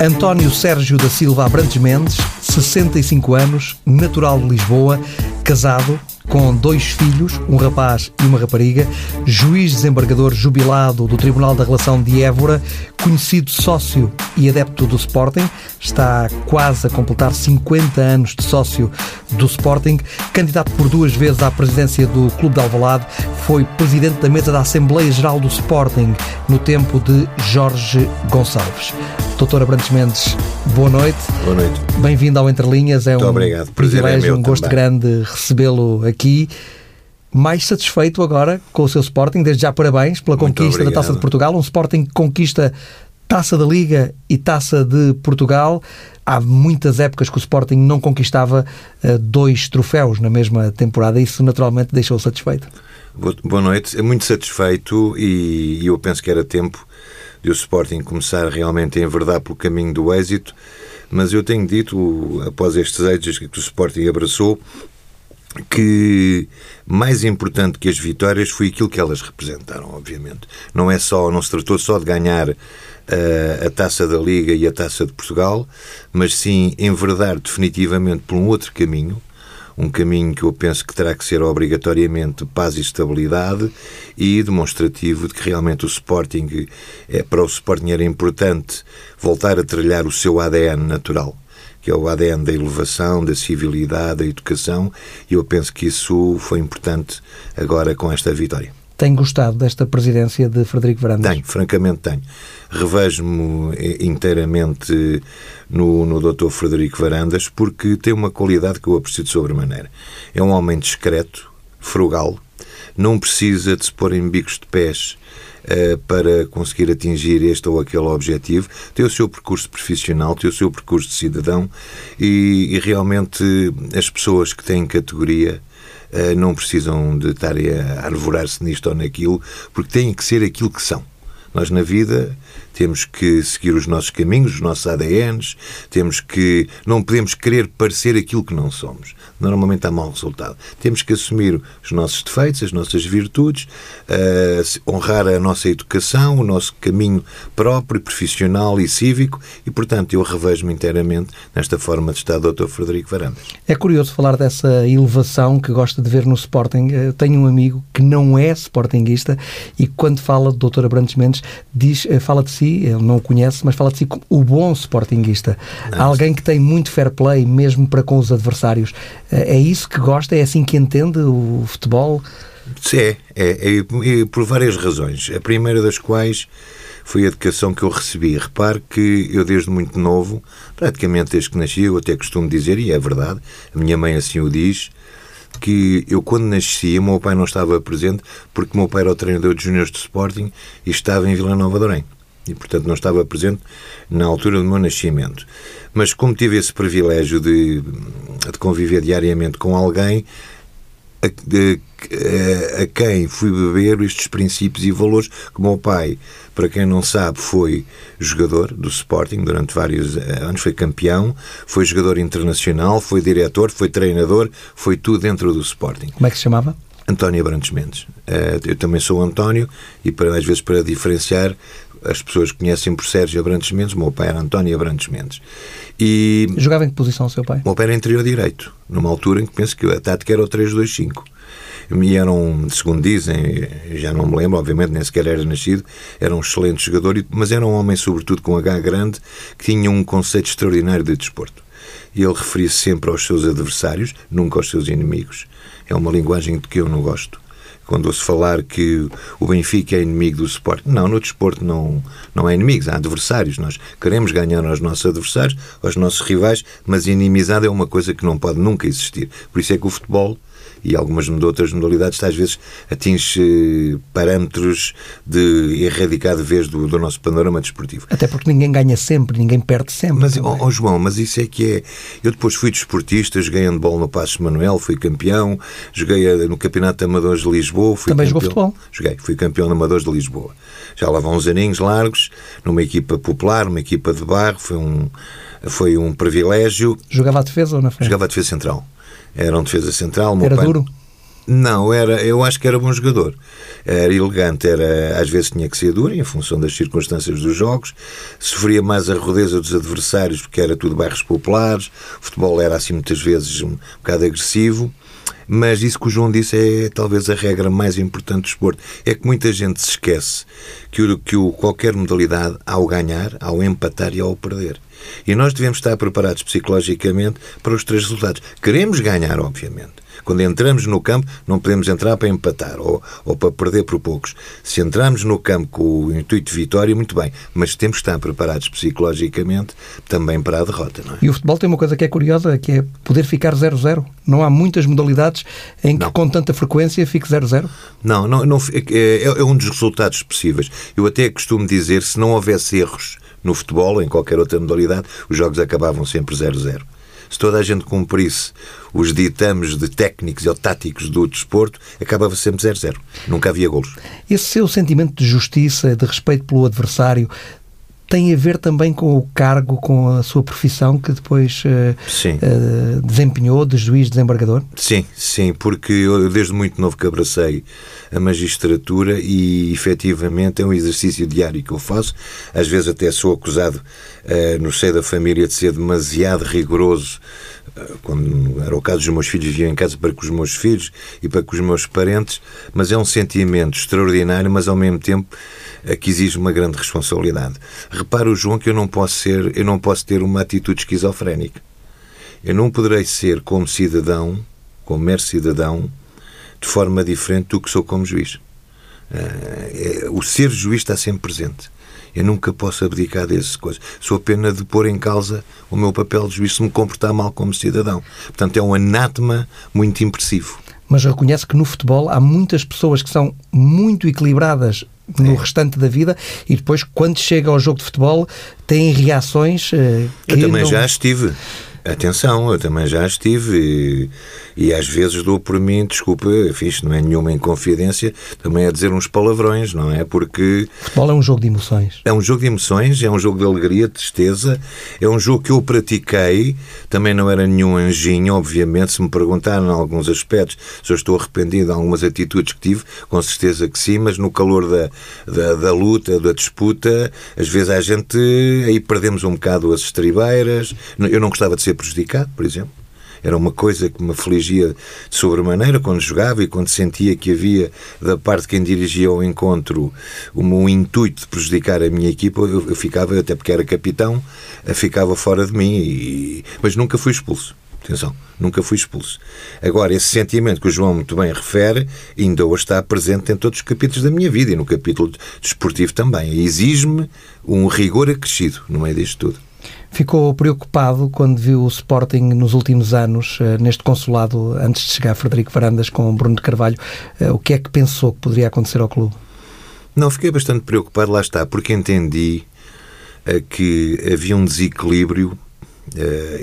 António Sérgio da Silva Abrantes Mendes, 65 anos, natural de Lisboa, casado, com dois filhos, um rapaz e uma rapariga, juiz desembargador jubilado do Tribunal da Relação de Évora, conhecido sócio e adepto do Sporting, está quase a completar 50 anos de sócio do Sporting, candidato por duas vezes à presidência do Clube de Alvalade, foi presidente da mesa da Assembleia Geral do Sporting no tempo de Jorge Gonçalves. Doutor Abrantes Mendes, boa noite. Boa noite. Bem-vindo ao Entre Linhas. É Muito um obrigado. privilégio, é um gosto também. grande recebê-lo aqui. Mais satisfeito agora com o seu Sporting. Desde já, parabéns pela Muito conquista da. Taça de Portugal. Um Sporting que conquista Taça da Liga e Taça de Portugal. Há muitas épocas que o Sporting não conquistava eh, dois troféus na mesma temporada. Isso, naturalmente, deixou satisfeito. Boa- noite. É muito satisfeito e eu penso que era tempo de o Sporting começar realmente a enverdar pelo caminho do êxito. Mas eu tenho dito, após estes êxitos que o Sporting abraçou, que mais importante que as vitórias foi aquilo que elas representaram, obviamente. Não é só, não se tratou só de ganhar eh, a taça da Liga e a taça de Portugal, mas sim enverdar definitivamente por um outro caminho, um caminho que eu penso que terá que ser obrigatoriamente paz e estabilidade e demonstrativo de que realmente o Sporting, é, para o Sporting era importante voltar a trilhar o seu ADN natural que é o ADN da elevação, da civilidade, da educação, e eu penso que isso foi importante agora com esta vitória. Tem gostado desta presidência de Frederico Varandas? Tenho, francamente tenho. Revejo-me inteiramente no, no Dr. Frederico Varandas porque tem uma qualidade que eu aprecio de sobremaneira. É um homem discreto, frugal, não precisa de se pôr em bicos de pés eh, para conseguir atingir este ou aquele objetivo. Tem o seu percurso profissional, tem o seu percurso de cidadão e, e realmente as pessoas que têm categoria não precisam de estar a arvorar-se nisto ou naquilo, porque têm que ser aquilo que são. Nós, na vida, temos que seguir os nossos caminhos, os nossos ADNs, temos que. Não podemos querer parecer aquilo que não somos. Normalmente há mau resultado. Temos que assumir os nossos defeitos, as nossas virtudes, eh, honrar a nossa educação, o nosso caminho próprio, profissional e cívico, e, portanto, eu revejo-me inteiramente nesta forma de estar Dr. Frederico Varandas. É curioso falar dessa elevação que gosta de ver no Sporting. Eu tenho um amigo que não é sportinguista e quando fala do Dr. Abrantes Mendes, diz, eh, fala de si, ele não o conhece, mas fala de si como o bom sportinguista. Alguém que tem muito fair play, mesmo para com os adversários. Eh, É isso que gosta? É assim que entende o futebol? Sim, é, é, é, por várias razões. A primeira das quais foi a educação que eu recebi. Repare que eu, desde muito novo, praticamente desde que nasci, eu até costumo dizer, e é verdade, a minha mãe assim o diz, que eu, quando nasci, o meu pai não estava presente porque o meu pai era o treinador de júniores de Sporting e estava em Vila Nova de Orém. E, portanto, não estava presente na altura do meu nascimento. Mas, como tive esse privilégio de, de conviver diariamente com alguém, a, de- a- quem fui beber estes princípios e valores que o meu pai, para quem não sabe, foi jogador do Sporting durante vários anos, foi campeão, foi jogador internacional, foi diretor, foi treinador, foi tudo dentro do Sporting. Como é que se chamava? António Abrantes Mendes. Eh, Eu também sou António e para, às vezes para diferenciar as pessoas conhecem por Sérgio Abrantes Mendes, o meu pai era António Abrantes Mendes. E Jogava em que posição o seu pai? o meu pai era interior direito, numa altura em que penso que a tática era o 3-2-5. E eram, segundo dizem, já não me lembro, obviamente nem sequer era nascido, era um excelente jogador, mas era um homem, sobretudo com H grande, que tinha um conceito extraordinário de desporto. E ele referia-se sempre aos seus adversários, nunca aos seus inimigos. É uma linguagem de que eu não gosto. Quando ouço falar que o Benfica é inimigo do Sporting. Não, no desporto não, não há inimigos, há adversários. Nós queremos ganhar aos nossos adversários, aos nossos rivais, mas inimizade é uma coisa que não pode nunca existir. Por isso é que o futebol e algumas de outras modalidades às vezes atinge eh, parâmetros de erradicar de vez do, do nosso panorama desportivo. Até porque ninguém ganha sempre, ninguém perde sempre. Mas, ó ó, João, mas isso é que é. Eu depois fui desportista, joguei handball no Passos Manuel, fui campeão, joguei eh, no Campeonato de Amadores de Lisboa. Fui Também jogou campeão- futebol? Joguei, fui campeão de Amadores de Lisboa. Já lá vão uns aninhos largos, numa equipa popular, uma equipa de barro, foi um, foi um privilégio. Jogava a defesa ou na frente? Jogava a defesa central. Era um defesa central. Era pai- duro? Não, era, eu acho que era bom jogador. Era elegante, era, às vezes tinha que ser duro, em função das circunstâncias dos jogos. Sofria mais a rudeza dos adversários, porque era tudo bairros populares. O futebol era, assim, muitas vezes um bocado agressivo. Mas isso que o João disse é talvez a regra mais importante do esporte. É que muita gente se esquece que, o, que o, qualquer modalidade, ao ganhar, ao empatar e ao perder. E nós devemos estar preparados psicologicamente para os três resultados. Queremos ganhar, obviamente. Quando entramos no campo, não podemos entrar para empatar ou, ou para perder por poucos. Se entramos no campo com o intuito de vitória, muito bem, mas temos que estar preparados psicologicamente também para a derrota. Não é? E o futebol tem uma coisa que é curiosa, que é poder ficar 0-0. Não há muitas modalidades em que, não. com tanta frequência, fique 0-0? Não, não, não é, é um dos resultados possíveis. Eu até costumo dizer, se não houvesse erros no futebol em qualquer outra modalidade, os jogos acabavam sempre 0-0 se toda a gente cumprisse os ditames de técnicos ou táticos do desporto, acabava sempre 0-0. Nunca havia golos. Esse seu sentimento de justiça, de respeito pelo adversário, tem a ver também com o cargo, com a sua profissão que depois uh, uh, desempenhou de juiz desembargador? Sim, sim, porque eu desde muito novo que abracei a magistratura e efetivamente é um exercício diário que eu faço. Às vezes até sou acusado uh, no seio da família de ser demasiado rigoroso quando era o caso dos meus filhos, viviam em casa para com os meus filhos e para com os meus parentes, mas é um sentimento extraordinário, mas ao mesmo tempo que exige uma grande responsabilidade. Repara, o João, que eu não posso ser, eu não posso ter uma atitude esquizofrénica. Eu não poderei ser como cidadão, como mero cidadão, de forma diferente do que sou como juiz. Uh, é, o ser juiz está sempre presente. Eu nunca posso abdicar dessas coisas. Sou pena de pôr em causa o meu papel de juiz se me comportar mal como cidadão. Portanto, é um anátema muito impressivo. Mas reconhece que no futebol há muitas pessoas que são muito equilibradas no é. restante da vida e depois, quando chega ao jogo de futebol, têm reações. Uh, Eu também não... já estive. Atenção, eu também já estive e, e às vezes dou por mim, desculpa, fiz, não é nenhuma inconfidência, também a dizer uns palavrões, não é? Porque. Futebol é um jogo de emoções. É um jogo de emoções, é um jogo de alegria, de tristeza, é um jogo que eu pratiquei, também não era nenhum anjinho, obviamente. Se me perguntaram em alguns aspectos se eu estou arrependido de algumas atitudes que tive, com certeza que sim, mas no calor da, da, da luta, da disputa, às vezes a gente aí perdemos um bocado as estribeiras. Eu não gostava de ser prejudicado, por exemplo. Era uma coisa que me afligia de sobremaneira quando jogava e quando sentia que havia, da parte de quem dirigia o encontro, um, intuito de prejudicar a minha equipa. Eu, eu, ficava, até porque era capitão, ficava fora de mim, e, mas nunca fui expulso. Atenção, nunca fui expulso. Agora, esse sentimento que o João muito bem refere, ainda hoje está presente em todos os capítulos da minha vida e no capítulo desportivo também. Exige-me um rigor acrescido no meio disto tudo ficou preocupado quando viu o Sporting nos últimos anos, eh, neste consulado, antes de chegar Frederico Varandas com Bruno de Carvalho. Eh, o que é que pensou que poderia acontecer ao clube? Não, fiquei bastante preocupado, lá está, porque entendi eh, que havia um desequilíbrio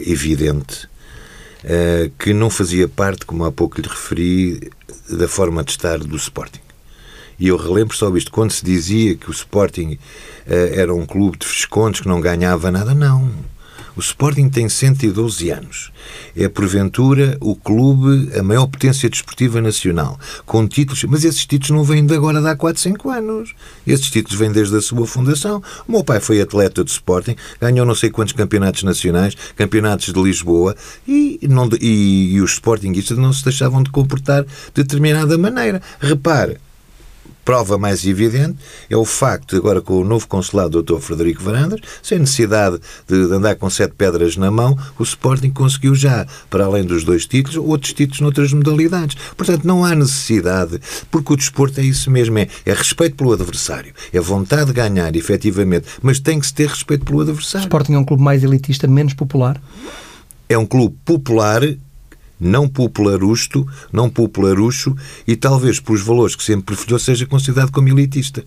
evidente que não fazia parte, como há pouco lhe referi, da forma de estar do Sporting. E eu relembro só isto, quando se dizia que o Sporting uh, era um clube de fescontes que não ganhava nada, não. O Sporting tem 112 anos. É, porventura, o clube, a maior potência desportiva nacional, com títulos. Mas esses títulos não vêm de agora de há 4, 5 anos. Esses títulos vêm desde a sua fundação. O meu pai foi atleta de Sporting, ganhou não sei quantos campeonatos nacionais, campeonatos de Lisboa, e, não, e, e os Sportingistas não se deixavam de comportar de determinada maneira. Repare, prova mais evidente é o facto, agora com o novo consulado Dr. Frederico Varandas, sem necessidade de andar com sete pedras na mão, o Sporting conseguiu já, para além dos dois títulos, outros títulos noutras modalidades. Portanto, não há necessidade, porque o desporto é isso mesmo, é, é respeito pelo adversário, é vontade de ganhar, efetivamente, mas tem que se ter respeito pelo adversário. O Sporting é um clube mais elitista, menos popular? É um clube popular não popularusto, não popularucho e talvez pelos valores que sempre preferiu seja considerado como elitista.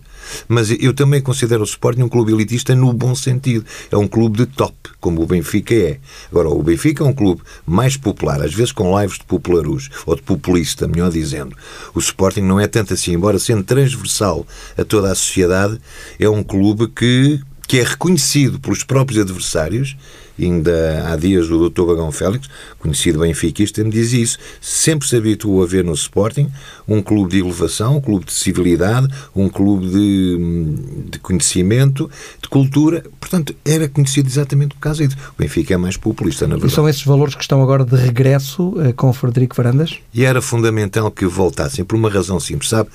Mas eu também considero o Sporting um clube elitista no bom sentido. É um clube de top, como o Benfica é. Agora, o Benfica é um clube mais popular, às vezes com lives de popularucho, ou de populista, melhor dizendo. O Sporting não é tanto assim, embora sendo transversal a toda a sociedade, é um clube que que é reconhecido pelos próprios adversários, ainda há dias o Dr. Bagão Félix, conhecido benfiquista, me diz isso. Sempre se habituou a ver no Sporting um clube de elevação, um clube de civilidade, um clube de, de conhecimento, de cultura. Portanto, era conhecido exatamente por causa disso. O Benfica é mais populista, na verdade. E são esses valores que estão agora de regresso uh, com Frederico Varandas? E era fundamental que voltassem, por uma razão simples, sabe?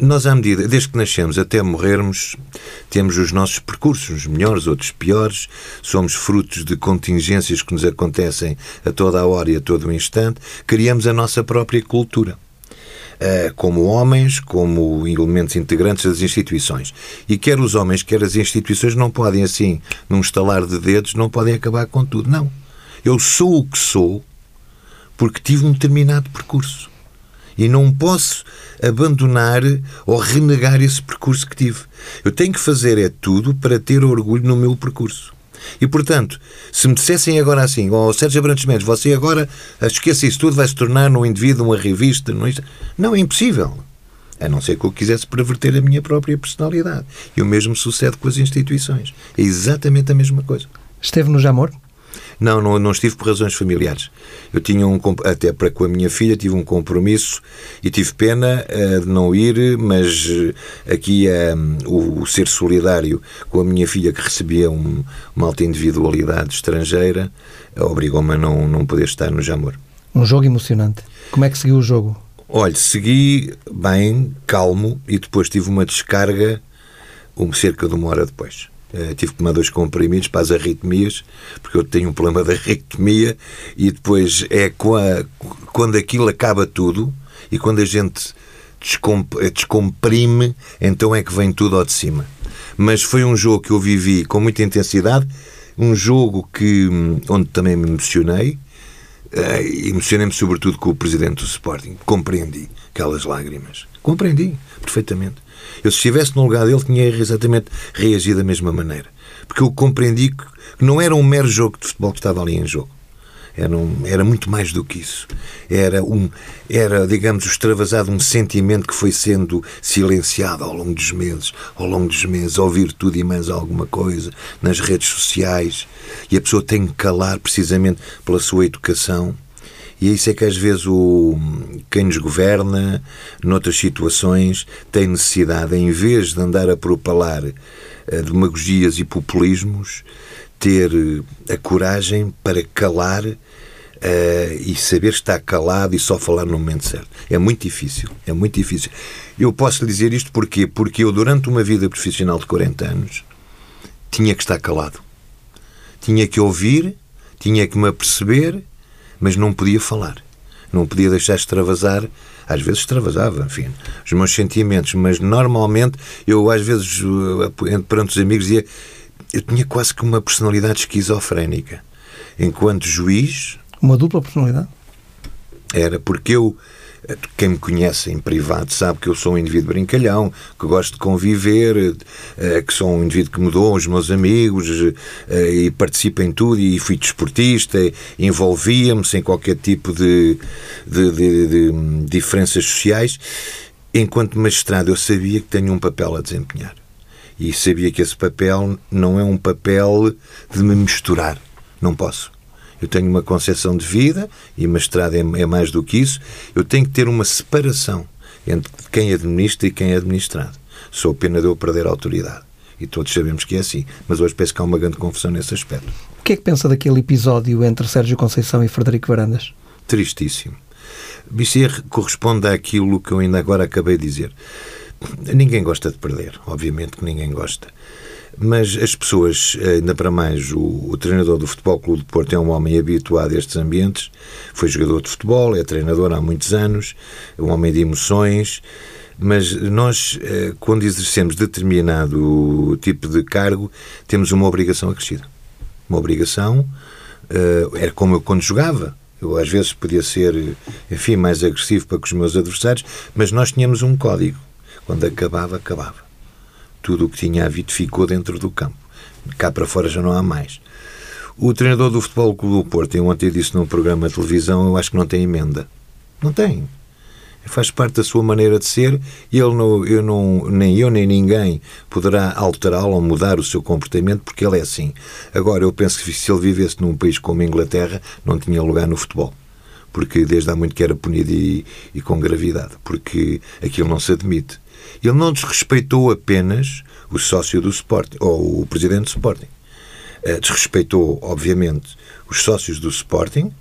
Nós, à medida, desde que nascemos até morrermos, temos os nossos percursos, uns melhores, outros piores, somos frutos de contingências que nos acontecem a toda a hora e a todo o instante, criamos a nossa própria cultura. Eh, como homens, como elementos integrantes das instituições. E quer os homens, quer as instituições não podem, assim, num estalar de dedos, não podem acabar com tudo. Não. Eu sou o que sou porque tive um determinado percurso. E não posso abandonar ou renegar esse percurso que tive. Eu tenho que fazer é tudo para ter orgulho no meu percurso. E, portanto, se me dissessem agora assim, ó oh, Sérgio Abrantes Mendes, você agora esqueça isso tudo, vai se tornar um indivíduo, uma revista. Não, não é impossível. A não ser que eu quisesse perverter a minha própria personalidade. E o mesmo sucede com as instituições. É exatamente a mesma coisa. Esteve no Jamor? Não, não, não estive por razões familiares. Eu tinha um até para com a minha filha tive um compromisso e tive pena uh, de não ir, mas uh, aqui uh, o, o, ser solidário com a minha filha que recebia um, uma alta individualidade estrangeira obrigou-me a não, não poder estar no Jamor. Um jogo emocionante. Como é que seguiu o jogo? Olha, segui bem, calmo e depois tive uma descarga um, cerca de uma hora depois. Uh, tive que tomar dois comprimidos para as arritmias, porque eu tenho um problema de arritmia, e depois é quando aquilo acaba tudo e quando a gente eh, descomprime, então é que vem tudo ao de cima. Mas foi um jogo que eu vivi com muita intensidade, um jogo que, hum, onde também me emocionei, uh, emocionei-me sobretudo com o presidente do Sporting. Compreendi aquelas lágrimas. Compreendi perfeitamente. Eu, se estivesse no lugar dele, tinha exatamente reagido da mesma maneira. Porque eu compreendi que não era um mero jogo de futebol que estava ali em jogo. Era, um, era muito mais do que isso. Era, um, era, digamos, extravasado um sentimento que foi sendo silenciado ao longo dos meses, ao longo dos meses, ouvir tudo e mais alguma coisa nas redes sociais. E a pessoa tem que calar precisamente pela sua educação e é isso é que às vezes o, quem nos governa, noutras situações, tem necessidade, em vez de andar a propalar uh, demagogias e populismos, ter eh, a coragem para calar uh, e saber estar calado e só falar no momento certo. É muito difícil, é muito difícil. Eu posso lhe dizer isto porquê? Porque eu, durante uma vida profissional de 40 anos, tinha que estar calado. Tinha que ouvir, tinha que me aperceber mas não podia falar. Não podia deixar extravasar. Às vezes extravasava, enfim, os meus sentimentos, mas normalmente eu, às vezes, perante os amigos, dizia. Eu tinha quase que uma personalidade esquizofrénica. Enquanto juiz. Uma dupla personalidade? Era porque eu quem me conhece em privado sabe que eu sou um indivíduo brincalhão, que gosto de conviver, eh, que sou um indivíduo que mudou os meus amigos eh, e participo em tudo e fui desportista, envolvia-me sem qualquer tipo de, de, de, de diferenças sociais. Enquanto magistrado, eu sabia que tenho um papel a desempenhar. E sabia que esse papel não é um papel de me misturar. Não posso. Eu tenho uma concepção de vida, e mestrado é, é mais do que isso, eu tenho que ter uma separação entre quem administra e quem é administrado. Sou pena de eu perder a autoridade. E todos sabemos que é assim. Mas hoje penso que há uma grande confusão nesse aspecto. O que é que pensa daquele episódio entre Sérgio Conceição e Frederico Varandas? Tristíssimo. Isso corresponde àquilo que eu ainda agora acabei de dizer. Ninguém gosta de perder, obviamente que ninguém gosta. Mas as pessoas, ainda para mais, o, o, treinador do Futebol Clube de Porto é um homem habituado a estes ambientes, foi jogador de futebol, é treinador há muitos anos, é um homem de emoções, mas nós, eh, quando exercemos determinado tipo de cargo, temos uma obrigação acrescida. Uma obrigação, eh, era como eu quando jogava. Eu às vezes podia ser, enfim, mais agressivo para com os meus adversários, mas nós tínhamos um código. Quando acabava, acabava tudo o que tinha havido ficou dentro do campo. Cá para fora já não há mais. O treinador do Futebol Clube do Porto, eu ontem disse num programa de televisão, eu acho que não tem emenda. Não tem. faz parte da sua maneira de ser e ele não, eu não, nem eu nem ninguém poderá alterá-lo ou mudar o seu comportamento porque ele é assim. Agora, eu penso que se ele vivesse num país como a Inglaterra, não tinha lugar no futebol. Porque desde há muito que era punido e, e com gravidade. Porque aquilo não se admite. Ele não desrespeitou apenas o sócio do Sporting, ou o presidente do Sporting. Eh, desrespeitou, obviamente, os sócios do Sporting,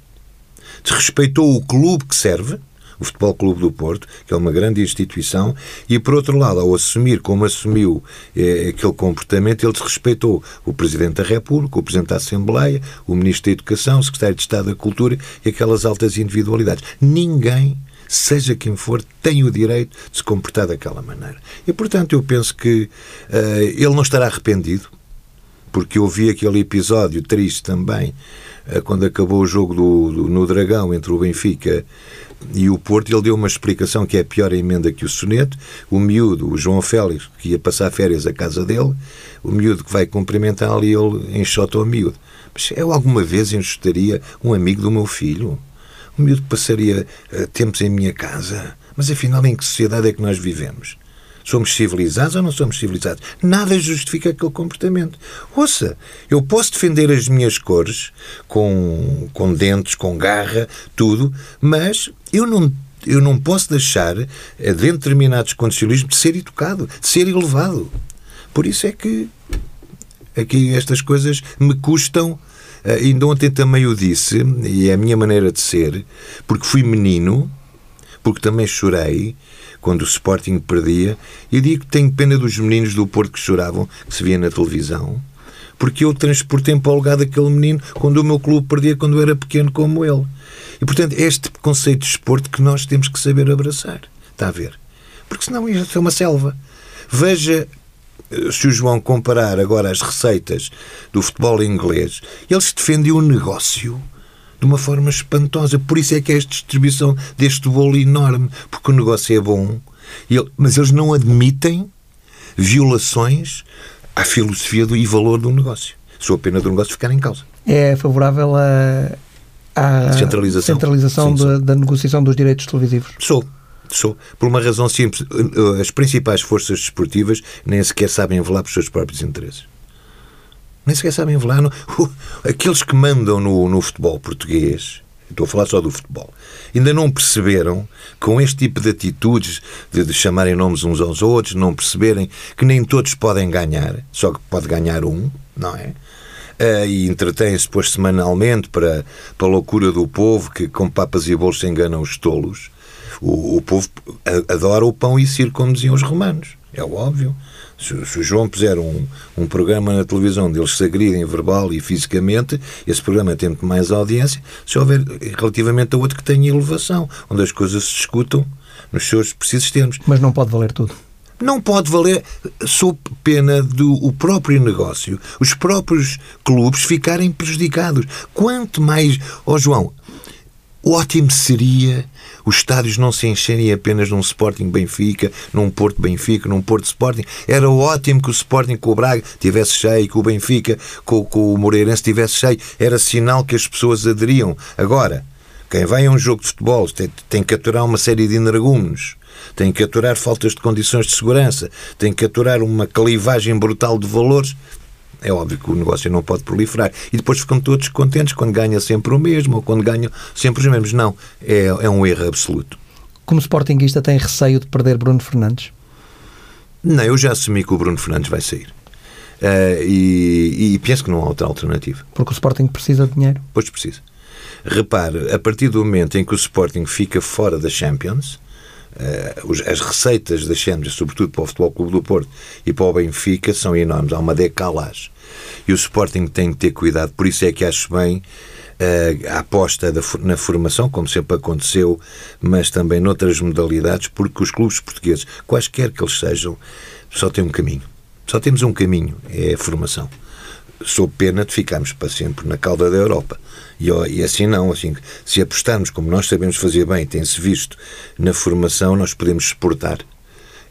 desrespeitou o clube que serve, o Futebol Clube do Porto, que é uma grande instituição, e por outro lado, ao assumir como assumiu eh, aquele comportamento, ele desrespeitou o Presidente da República, o Presidente da Assembleia, o Ministro da Educação, o Secretário de Estado da Cultura e aquelas altas individualidades. Ninguém seja quem for, tem o direito de se comportar daquela maneira. E, portanto, eu penso que uh, ele não estará arrependido, porque eu vi aquele episódio triste também, uh, quando acabou o jogo do, do, no Dragão entre o Benfica e o Porto, ele deu uma explicação que é a pior emenda que o soneto. O miúdo, o João Félix, que ia passar férias à casa dele, o miúdo que vai cumprimentá-lo e ele enxota o miúdo. Mas eu alguma vez enxotaria um amigo do meu filho? O miúdo passaria uh, tempos em minha casa. Mas afinal, em que sociedade é que nós vivemos? Somos civilizados ou não somos civilizados? Nada justifica aquele comportamento. Ouça, eu posso defender as minhas cores com, com dentes, com garra, tudo, mas eu não eu não posso deixar, eh, dentro de determinados condicionalismos, de ser educado, de ser elevado. Por isso é que aqui estas coisas me custam ainda ontem também o disse, e é a minha maneira de ser, porque fui menino, porque também chorei quando o Sporting perdia, e digo que tenho pena dos meninos do Porto que choravam, que se via na televisão, porque eu transportei para o lugar daquele menino quando o meu clube perdia quando eu era pequeno como ele. E, portanto, é este conceito de esporte que nós temos que saber abraçar. Está a ver? Porque senão isto é uma selva. Veja se o João comparar agora as receitas do futebol inglês, eles defendem o negócio de uma forma espantosa. Por isso é que é esta distribuição deste bolo enorme, porque o negócio é bom, mas eles não admitem violações à filosofia do, e valor do negócio. Sou a pena do negócio ficar em causa. É favorável à, centralização, centralização Sim, da, da negociação dos direitos televisivos? Sou. Sou. Por uma razão simples. As principais forças desportivas nem sequer sabem velar para os seus próprios interesses. Nem sequer sabem velar. No... Aqueles que mandam no, no futebol português, estou a falar só do futebol, ainda não perceberam, com este tipo de atitudes, de, de chamarem nomes uns aos outros, não perceberem que nem todos podem ganhar, só que pode ganhar um, não é? Uh, e entretém-se depois semanalmente para, para a loucura do povo que com papas e bolos enganam os tolos. O, o povo adora o pão e circo, como diziam os romanos. É óbvio. Se, se o João puser um, um programa na televisão onde eles se agridem verbal e fisicamente, esse programa tem muito mais audiência se houver relativamente a outro que tenha elevação, onde as coisas se discutam nos seus precisos termos. Mas não pode valer tudo. Não pode valer, sob pena do o próprio negócio, os próprios clubes ficarem prejudicados. Quanto mais. Ó oh, João, ótimo seria os estádios não se encherem apenas num Sporting Benfica, num Porto Benfica, num Porto Sporting. Era ótimo que o Sporting com o Braga tivesse cheio, que o Benfica com, com o Moreirense tivesse cheio. Era sinal que as pessoas aderiam. Agora, quem vai a um jogo de futebol tem, tem que aturar uma série de energúmenos, tem que aturar faltas de condições de segurança, tem que aturar uma calivagem brutal de valores é óbvio que o negócio não pode proliferar. E depois ficam todos contentes quando ganha sempre o mesmo ou quando ganham sempre os mesmos. Não, é, é um erro absoluto. Como Sportingista tem receio de perder Bruno Fernandes? Não, eu já assumi que o Bruno Fernandes vai sair. Uh, e, e, penso que não há outra alternativa. Porque o Sporting precisa de dinheiro? Pois precisa. Repare, a partir do momento em que o Sporting fica fora da Champions, as receitas da Champions, sobretudo para o Futebol Clube do Porto e para o Benfica, são enormes. Há uma decalagem. E o Sporting tem de ter cuidado. Por isso é que acho bem uh, a aposta na formação, como sempre aconteceu, mas também noutras modalidades, porque os clubes portugueses, quaisquer que eles sejam, só têm um caminho. Só temos um caminho, é a formação sob pena de ficarmos para sempre na cauda da Europa. E, e, assim não, assim, se apostarmos como nós sabemos fazer bem, tem-se visto na formação, nós podemos exportar.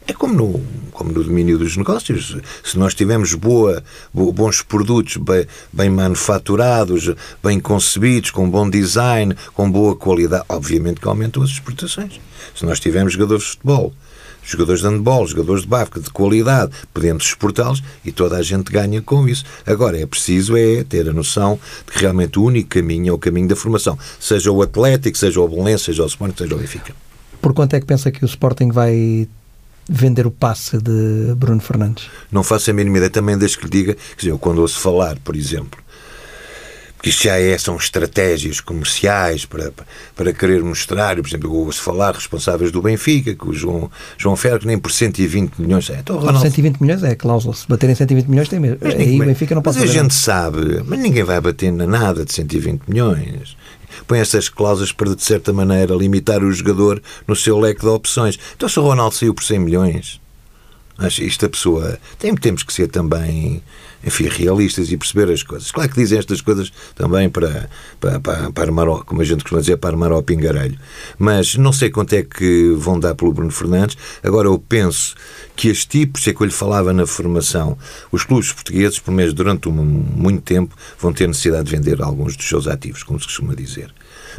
É como no, como no domínio dos negócios. Se nós tivermos boa, bons produtos bem, bem manufaturados, bem concebidos, com bom design, com boa qualidade, obviamente que aumentam as exportações. Se nós tivermos jogadores de futebol, jogadores de handball, jogadores de basquete de qualidade, podemos exportá-los e toda a gente ganha com isso. Agora, é preciso é ter a noção de que realmente o único caminho é o caminho da formação. Seja o Atlético, seja o Belenense, seja o Sporting, seja o Benfica. Por quanto é que pensa que o Sporting vai vender o passe de Bruno Fernandes? Não faço a mínima ideia, também desde que lhe diga, quer dizer, eu quando ouço falar, por exemplo, que isto já é, são estratégias comerciais para, para querer mostrar, por exemplo, eu ouço falar responsáveis do Benfica, que o João, João Ferro, que nem por 120 milhões. É, então, Ronaldo... 120 milhões é a cláusula. Se baterem 120 milhões, tem mesmo. Aí o Benfica não pode Mas a gente nada. sabe, mas ninguém vai bater na nada de 120 milhões põe essas cláusulas para, de certa maneira, limitar o jogador no seu leque de opções. Então, se o Ronaldo saiu por 100 milhões, acho isto a pessoa. Tem, temos que ser também enfim, realistas e perceber as coisas. Claro que dizem estas coisas também para, para, para, para armar, como a gente costuma dizer, para armar ao pingarelho. Mas não sei quanto é que vão dar pelo Bruno Fernandes. Agora, eu penso que este tipo, se é que eu lhe falava na formação, os clubes portugueses, por mês, durante um, muito tempo, vão ter necessidade de vender alguns dos seus ativos, como se costuma dizer.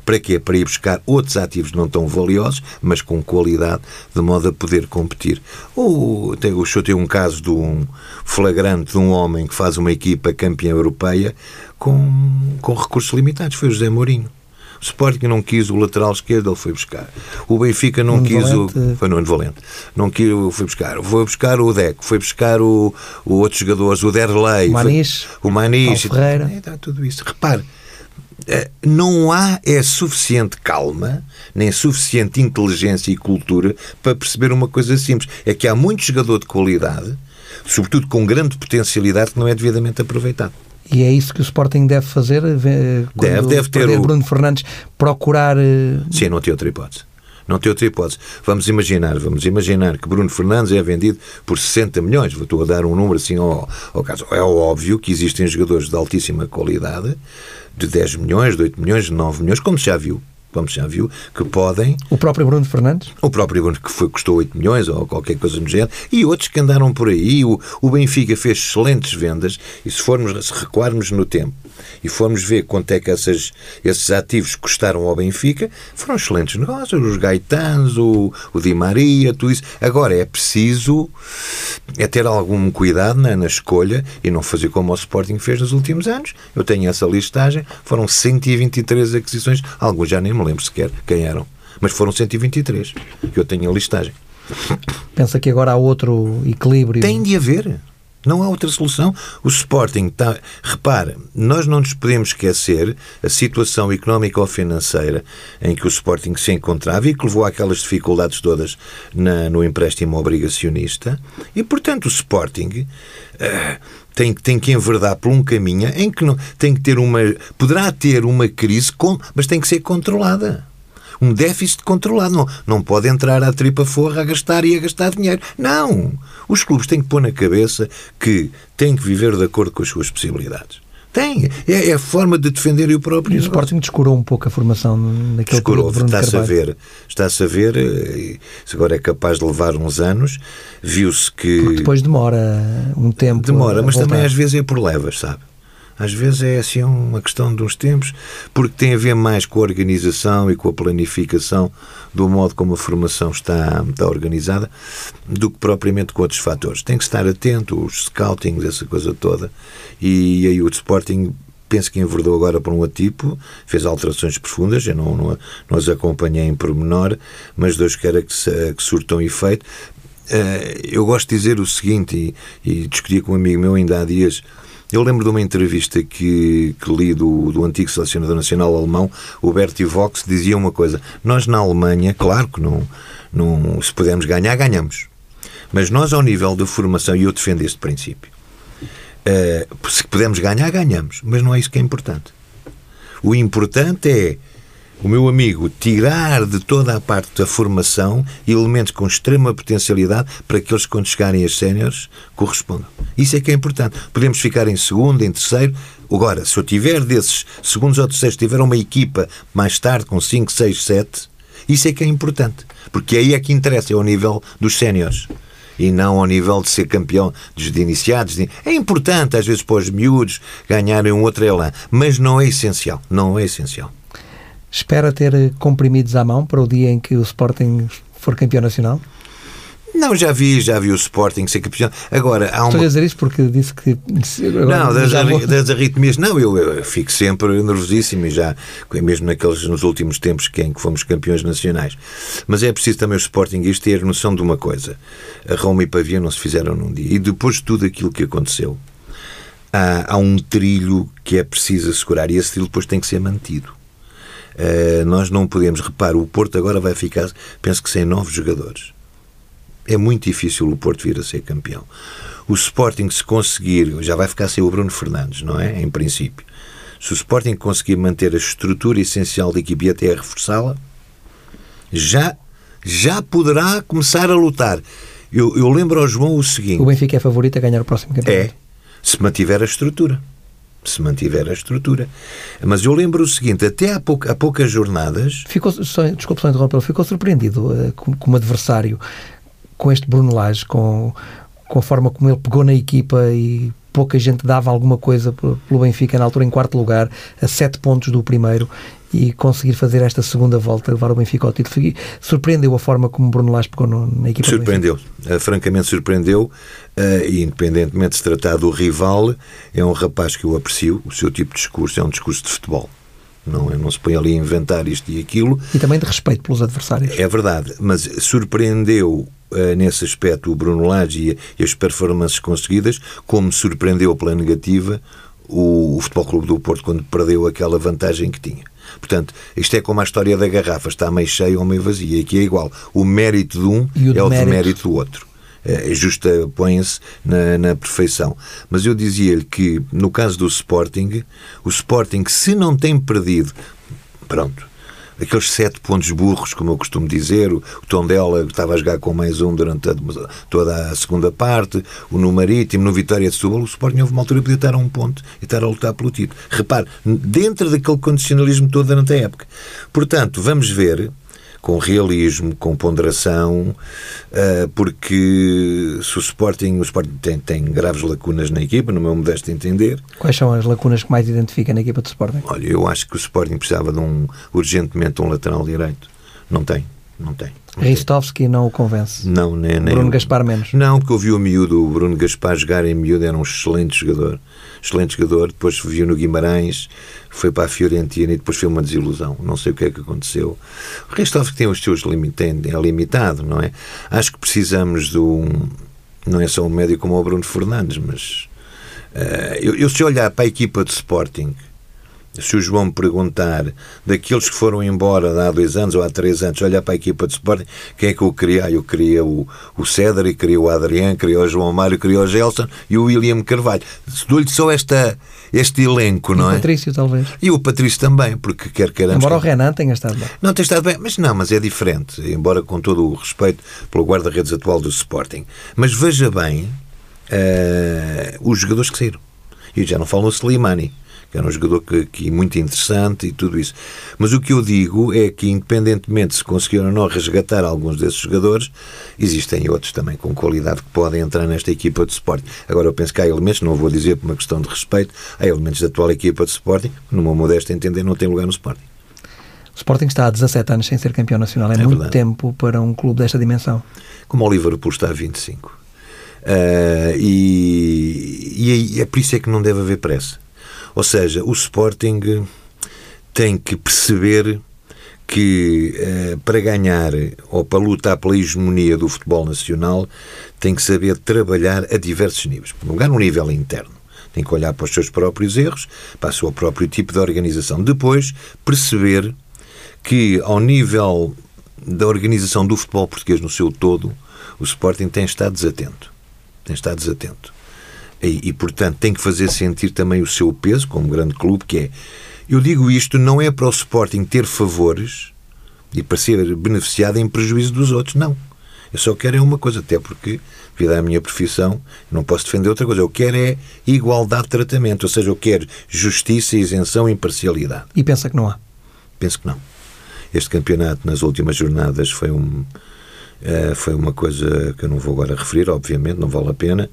Para quê? Para ir buscar outros ativos não tão valiosos, mas com qualidade, de modo a poder competir. O, tem, o senhor tem um caso de um flagrante de um homem que faz uma equipa campeã europeia com, com recursos limitados. Foi o José Mourinho. O Sporting não quis o lateral esquerdo, ele foi buscar. O Benfica não quis Valente. o. Foi no Valente. Não quis, foi buscar. Foi buscar o Deco, foi buscar o, o outros jogadores, o Derlei. O Manis. o Manis. O Ferreira. É, tudo isso. Repare, eh, não há é suficiente calma, nem suficiente inteligência e cultura para perceber uma coisa simples. É que há muito jogador de qualidade, sobretudo com grande potencialidade, que não é devidamente aproveitado. E é isso que o Sporting deve fazer? Deve, deve ter o... Bruno Fernandes procurar... Eh, Sim, não tem outra hipótese. Não tem outra hipótese. Vamos imaginar, vamos imaginar que Bruno Fernandes é vendido por 60 milhões. Estou a dar um número assim ao, ao caso. É óbvio que existem jogadores de altíssima qualidade, de 10 milhões, de 8 milhões, de 9 milhões, como se já viu como já viu, que podem. O próprio Bruno Fernandes? O próprio Bruno, que foi, custou 8 milhões ou qualquer coisa no género, e outros que andaram por aí. O, o Benfica fez excelentes vendas, e se formos, se recuarmos no tempo e formos ver quanto é que essas, esses ativos custaram ao Benfica, foram excelentes negócios. Os Gaetanos, o, o Di Maria, tudo isso. Agora é preciso é ter algum cuidado na, na escolha e não fazer como o Sporting fez nos últimos anos. Eu tenho essa listagem, foram 123 aquisições, alguns já nem me lembro sequer quem eram, mas foram 123 que eu tenho a listagem. Pensa que agora há outro equilíbrio? Tem de haver. Não há outra solução. O Sporting está. Repara, nós não nos podemos esquecer a situação económica ou financeira em que o Sporting se encontrava e que levou àquelas dificuldades todas na, no empréstimo obrigacionista. E, portanto, o Sporting. Uh, tem, tem que enverdar por um caminho em que não, tem que ter uma. Poderá ter uma crise, com, mas tem que ser controlada um déficit controlado. Não, não pode entrar à tripa forra a gastar e a gastar dinheiro. Não! Os clubes têm que pôr na cabeça que têm que viver de acordo com as suas possibilidades. Tem. É, é a forma de defender o próprio. E o Sporting descurou um pouco a formação naquele descurou, Está-se a ver. Está-se a ver. Eh, se agora é capaz de levar uns anos. Viu-se que. Porque depois demora um tempo. Demora, mas também às vezes é por levas, sabe? Às vezes é assim uma questão de uns tempos, porque tem a ver mais com a organização e com a planificação do modo como a formação está, está organizada, do que propriamente com outros fatores. Tem que estar atento, os scoutings, essa coisa toda. E aí o Sporting penso que enverdou agora para um outro tipo, fez alterações profundas, eu não, não, não as acompanhei em pormenor, mas Deus queira que, se, que surtam efeito. Uh, eu gosto de dizer o seguinte, e, e discutia com um amigo meu ainda há dias, eu lembro de uma entrevista que, que li do, do antigo selecionador nacional alemão, o Bertie Vox, dizia uma coisa: Nós na Alemanha, claro que não, não se pudermos ganhar, ganhamos. Mas nós, ao nível da formação, e eu defendo este princípio, uh, se pudermos ganhar, ganhamos. Mas não é isso que é importante. O importante é o meu amigo tirar de toda a parte da formação elementos com extrema potencialidade para que eles, quando chegarem a séniores, correspondam. Isso é que é importante. Podemos ficar em segundo, em terceiro. Agora, se eu tiver desses segundos ou terceiros, tiver uma equipa mais tarde com 5, 6, 7, isso é que é importante. Porque aí é que interessa, é ao nível dos séniores. e não ao nível de ser campeão de iniciados. É importante, às vezes, para os miúdos ganharem um outro elan, mas não é essencial. Não é essencial. Espera ter comprimidos à mão para o dia em que o Sporting for campeão nacional? Não, já vi, já vi o Sporting ser campeão. Agora, há uma... Estou a dizer isso porque disse que... não, das, vou... das arritmias, não, eu, eu, fico sempre nervosíssimo e já, mesmo naqueles, nos últimos tempos que, em que fomos campeões nacionais. Mas é preciso também os Sportingistas ter noção de uma coisa. A Roma e Pavia não se fizeram num dia. E depois de tudo aquilo que aconteceu, há, há um trilho que é preciso assegurar e esse trilho depois tem que ser mantido. Uh, nós não podemos, repara, o Porto agora vai ficar, penso que sem nove jogadores é muito difícil o Porto vir a ser campeão. O Sporting, se conseguir, já vai ficar sem o Bruno Fernandes, não é? Em princípio. Se o Sporting conseguir manter a estrutura essencial da equipe e até reforçá-la, já, já poderá começar a lutar. Eu, eu lembro ao João o seguinte: O Benfica é favorito a ganhar o próximo campeonato. É, se mantiver a estrutura. Se mantiver a estrutura. Mas eu lembro o seguinte: até há, pou, há poucas jornadas. Ficou, só, desculpe só interromper, ficou surpreendido uh, como adversário com este Bruno Lage, com, com a forma como ele pegou na equipa e pouca gente dava alguma coisa pelo Benfica na altura em quarto lugar, a sete pontos do primeiro e conseguir fazer esta segunda volta, levar o Benfica ao título. Surpreendeu a forma como Bruno Lage pegou no, na equipa Surpreendeu, uh, francamente surpreendeu, uh, e independentemente de se tratar do rival, é um rapaz que eu aprecio, o seu tipo de discurso é um discurso de futebol. Não, não se põe ali a inventar isto e aquilo. E também de respeito pelos adversários. É verdade, mas surpreendeu Uh, nesse aspecto o Bruno Lage e, e, as performances conseguidas, como surpreendeu pela negativa o, o Futebol Clube do Porto quando perdeu aquela vantagem que tinha. Portanto, isto é como a história da garrafa, está meio cheia ou meio vazia, aqui é igual. O mérito de um o é o mérito. mérito do outro. É, justa põe-se na, na, perfeição. Mas eu dizia-lhe que, no caso do Sporting, o Sporting, se não tem perdido, pronto, aqueles sete pontos burros, como eu costumo dizer. O Tondela estava a jogar com mais um durante a, toda a segunda parte. O no Marítimo, no Vitória de Setúbal, o Sporting houve uma altura podia estar a um ponto e estar a lutar pelo título. Repare, dentro daquele condicionalismo todo durante a época. Portanto, vamos ver com realismo, com ponderação, eh, porque se o Sporting, o Sporting tem, tem graves lacunas na equipa, no meu modesto entender. Quais são as lacunas que mais identifica na equipa do Sporting? Olha, eu acho que o Sporting precisava de um, urgentemente, um lateral direito. Não tem, não tem. Ristovski não o convence. Não, nem, nem Bruno Gaspar menos. Não, porque eu vi o miúdo, o Bruno Gaspar jogar em miúdo, era um excelente jogador. Excelente jogador, depois viu no Guimarães, foi para a Fiorentina e depois foi uma desilusão. Não sei o que é que aconteceu. O Ristovski tem os seus limites, é limitado, não é? Acho que precisamos de um. Não é só um médio como o Bruno Fernandes, mas. Uh, eu, eu, se olhar para a equipa de Sporting, se o João me perguntar daqueles que foram embora há dois anos ou há três anos, olhar para a equipa de Sporting, quem é que eu queria? Ah, eu queria o, o Cedric, queria o Adriano, queria o João Mário, queria o Gelson e o William Carvalho. Dou-lhe só esta, este elenco, e não é? o Patrício, talvez. E o Patrício também, porque quer queremos... Embora o Renan tenha estado bem. Não, tem estado bem, mas não, mas é diferente, embora com todo o respeito pelo guarda-redes atual do Sporting. Mas veja bem uh, os jogadores que saíram. E já não falo no Slimani que era um jogador que, que, muito interessante e tudo isso. Mas o que eu digo é que, independentemente se conseguiram ou não resgatar alguns desses jogadores, existem outros também com qualidade que podem entrar nesta equipa de Sporting. Agora, eu penso que há elementos, não vou dizer por uma questão de respeito, há elementos da atual equipa de Sporting, numa modesta entender, não tem lugar no Sporting. O Sporting está há 17 anos sem ser campeão nacional. É, é muito verdade. tempo para um clube desta dimensão. Como o Liverpool está há 25. Uh, e, e é por isso é que não deve haver pressa. Ou seja, o Sporting tem que perceber que eh, para ganhar ou para lutar pela hegemonia do futebol nacional tem que saber trabalhar a diversos níveis. Por lugar, no nível interno. Tem que olhar para os seus próprios erros, para o seu próprio tipo de organização. Depois, perceber que, ao nível da organização do futebol português no seu todo, o Sporting tem estado desatento. Tem estado desatento. E, e, portanto, tem que fazer sentir também o seu peso como grande clube, que é. Eu digo isto não é para o Sporting ter favores e para ser beneficiado em prejuízo dos outros, não. Eu só quero é uma coisa, até porque, devido à minha profissão, não posso defender outra coisa. Eu quero é igualdade de tratamento, ou seja, eu quero justiça, isenção e imparcialidade. E pensa que não há? Penso que não. Este campeonato, nas últimas jornadas, foi um. Uh, foi uma coisa que eu não vou agora referir, obviamente, não vale a pena,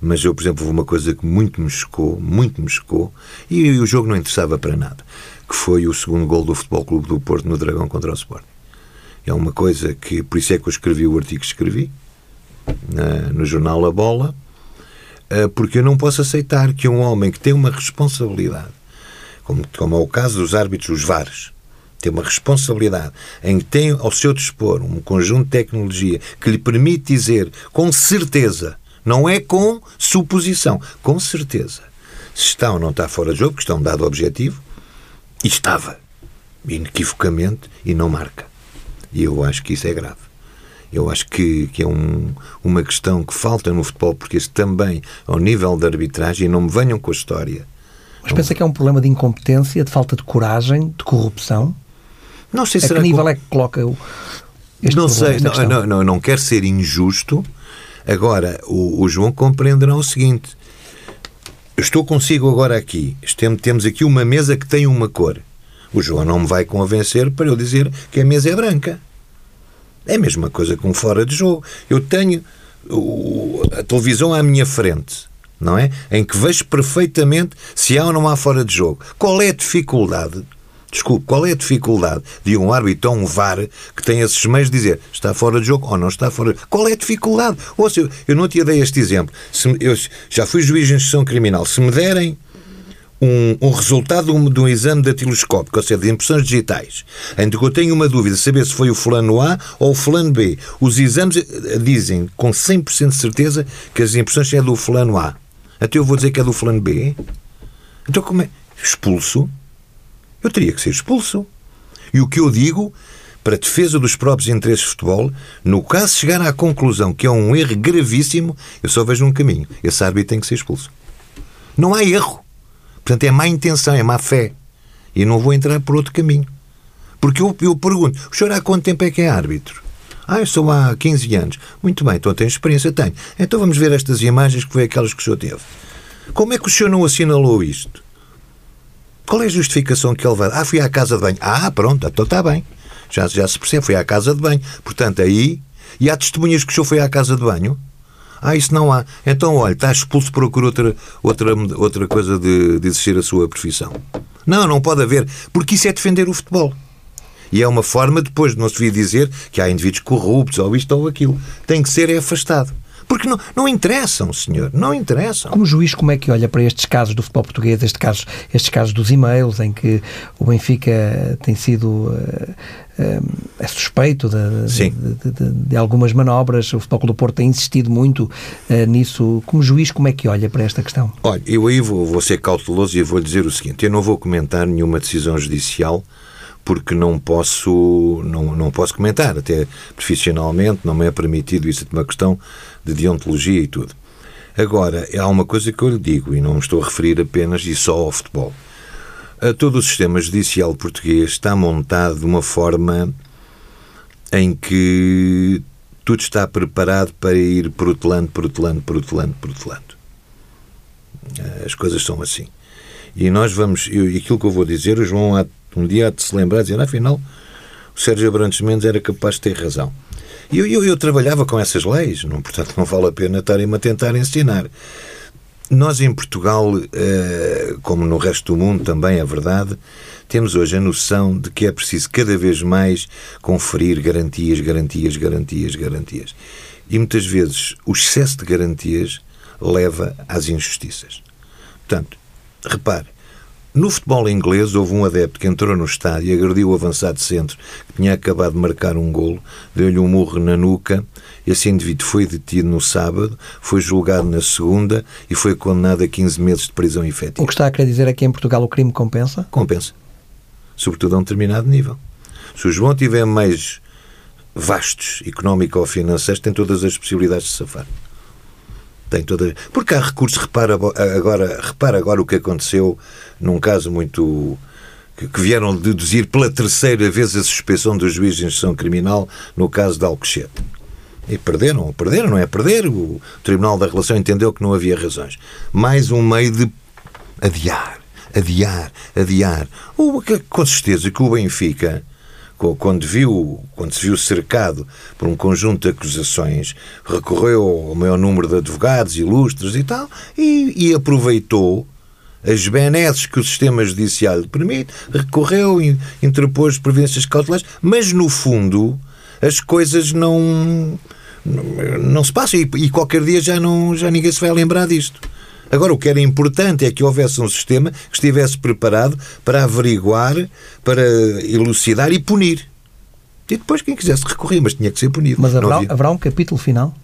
mas eu, por exemplo, houve uma coisa que muito me chocou, muito me chocou, e, e o jogo não interessava para nada, que foi o segundo gol do Futebol Clube do Porto no Dragão contra o Sport. É uma coisa que, por isso é que eu escrevi o artigo que escrevi, na, no jornal A Bola, uh, porque eu não posso aceitar que um homem que tem uma responsabilidade, como, como é o caso dos árbitros, os VARs, tem uma responsabilidade em que tem ao seu dispor um conjunto de tecnologia que lhe permite dizer com certeza, não é com suposição, com certeza, se está ou não está fora de jogo, que está um dado objetivo, e estava, inequivocamente, e não marca. E eu acho que isso é grave. Eu acho que, que é um, uma questão que falta no futebol português também ao nível da arbitragem, não me venham com a história. Mas pensa que é um problema de incompetência, de falta de coragem, de corrupção? Não sei se a que nível é que coloca o, este Não sei, não, não, não, não quero ser injusto. Agora, o, o João compreenderá o seguinte: estou consigo agora aqui, temos aqui uma mesa que tem uma cor. O João não me vai convencer para eu dizer que a mesa é branca. É a mesma coisa com fora de jogo. Eu tenho a televisão à minha frente, não é? Em que vejo perfeitamente se há ou não há fora de jogo. Qual é a dificuldade Desculpe, qual é a dificuldade de um árbitro ou um VAR que tem esses meios de dizer está fora de jogo ou não está fora de jogo? Qual é a dificuldade? Ou seja, eu não te dei este exemplo. Eu já fui juiz de instrução criminal. Se me derem um, um resultado de um, exame datiloscópico, ou seja, de impressões digitais, em que eu tenho uma dúvida saber se foi o fulano A ou o fulano B, os exames eh, dizem com 100% de certeza que as impressões é do fulano A. Até eu vou dizer que é do fulano B. Então como é? Expulso eu teria que ser expulso. E o que eu digo, para defesa dos próprios interesses de futebol, no caso de chegar à conclusão que é um erro gravíssimo, eu só vejo um caminho. Esse árbitro tem que ser expulso. Não há erro. Portanto, é má intenção, é má fé. E não vou entrar por outro caminho. Porque eu, eu pergunto, o senhor há quanto tempo é que é árbitro? Ah, eu sou há 15 anos. Muito bem, então tem experiência? Tenho. Então vamos ver estas imagens que foi aquelas que o senhor teve. Como é que o senhor não assinalou isto? Qual é a justificação que ele vai? Ah, fui à casa de banho. Ah, pronto, então está bem. Já, já se percebe, foi à casa de banho. Portanto, aí. E há testemunhas que o senhor foi à casa de banho? Ah, isso não há. Então, olha, está expulso, procura outra, outra, outra coisa de, de exercer a sua profissão. Não, não pode haver, porque isso é defender o futebol. E é uma forma depois de não se vir dizer que há indivíduos corruptos ou isto ou aquilo. Tem que ser é afastado. Porque não, não interessam, senhor, não interessam. Como juiz, como é que olha para estes casos do futebol português, estes casos, estes casos dos e-mails, em que o Benfica tem sido uh, é suspeito de, de, de, de, algumas manobras, o Futebol do Porto tem insistido muito uh, nisso. Como juiz, como é que olha para esta questão? Olha, eu aí vou, vou ser cauteloso e vou dizer o seguinte: eu não vou comentar nenhuma decisão judicial porque não posso, não, não posso comentar, até profissionalmente não me é permitido, isso é uma questão de deontologia e tudo. Agora, há uma coisa que eu lhe digo, e não me estou a referir apenas e só ao futebol. Todo o sistema judicial português está montado de uma forma em que tudo está preparado para ir protelando, protelando, protelando, protelando. As coisas são assim. E nós vamos, eu, aquilo que eu vou dizer, o João um dia há de se lembrar, dizer, afinal, o Sérgio Abrantes Mendes era capaz de ter razão. E eu, eu, eu, trabalhava com essas leis, não, portanto não vale a pena estarem-me a tentar ensinar. Nós em Portugal, eh, como no resto do mundo também é verdade, temos hoje a noção de que é preciso cada vez mais conferir garantias, garantias, garantias, garantias. E muitas vezes o excesso de garantias leva às injustiças. Portanto, repare, no futebol inglês, houve um adepto que entrou no estádio e agrediu o avançado centro, que tinha acabado de marcar um golo, deu-lhe um murro na nuca. Esse indivíduo foi detido no sábado, foi julgado na segunda e foi condenado a 15 meses de prisão efetiva. O que está a querer dizer é que em Portugal o crime compensa? Compensa. Sobretudo a um determinado nível. Se o João tiver meios vastos, económico ou financeiros, tem todas as possibilidades de safar. Tem toda... Porque há recursos, repara agora, repara agora o que aconteceu num caso muito que vieram deduzir pela terceira vez a suspeição do juiz de instrução criminal no caso de Alcochete. E perderam, perderam, não é perder. O Tribunal da Relação entendeu que não havia razões. Mais um meio de adiar, adiar, adiar. O, com certeza que o Benfica, quando, viu, quando se viu cercado por um conjunto de acusações, recorreu ao maior número de advogados ilustres e tal, e, e aproveitou as benesses que o sistema judicial permite, recorreu, interpôs providências cautelares, mas no fundo as coisas não não se passam e, e qualquer dia já não já ninguém se vai lembrar disto. Agora, o que era importante é que houvesse um sistema que estivesse preparado para averiguar, para elucidar e punir. E depois quem quisesse recorrer, mas tinha que ser punido. Mas haverá, haverá um capítulo final?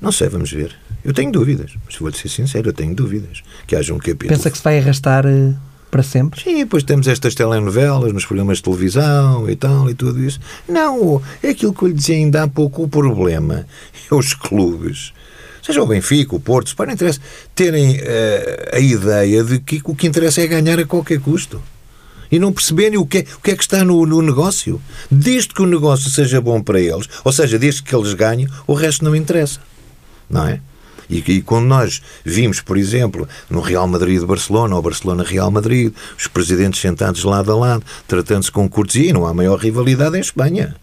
Não sei, vamos ver. Eu tenho dúvidas. Mas vou-lhe ser sincero, eu tenho dúvidas que haja um capítulo. Pensa que se vai arrastar eh, para sempre? Sim, depois temos estas telenovelas nos programas de televisão e tal e tudo isso. Não, é aquilo que eu lhe dizia ainda há pouco. O problema é os clubes seja o Benfica, o Porto, para interessa, terem uh, a ideia de que o que interessa é ganhar a qualquer custo. E não perceberem o que é, o que, é que está no, no negócio. Desde que o negócio seja bom para eles, ou seja, desde que eles ganhem, o resto não interessa. Não é? E, e, quando nós vimos, por exemplo, no Real Madrid de Barcelona ou Barcelona-Real Madrid, os presidentes sentados lado a lado, tratando-se com cortesia, não há maior rivalidade em Espanha.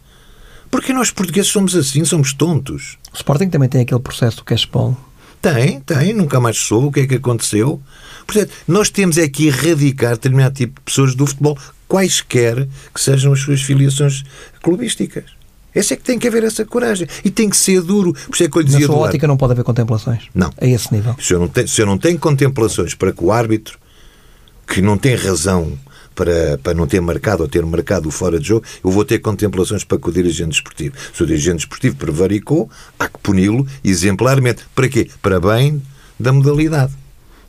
Porque nós portugueses somos assim, somos tontos. O Sporting também tem aquele processo do cashball. Tem, tem, nunca mais soube o que é que aconteceu. Portanto, nós temos é que erradicar determinado tipo de pessoas do futebol, quaisquer que sejam as suas filiações clubísticas. Essa é que tem que haver essa coragem. E tem que ser duro. Por isso é que eu lhe dizia Na sua ótica não pode haver contemplações? Não. A esse nível? Se eu, não tenho, se eu não tenho contemplações para que o árbitro, que não tem razão para, para não ter marcado ou ter marcado o fora de jogo, eu vou ter contemplações para com o dirigente esportivo. Se o dirigente esportivo prevaricou, há que puni-lo exemplarmente. Para quê? Para bem da modalidade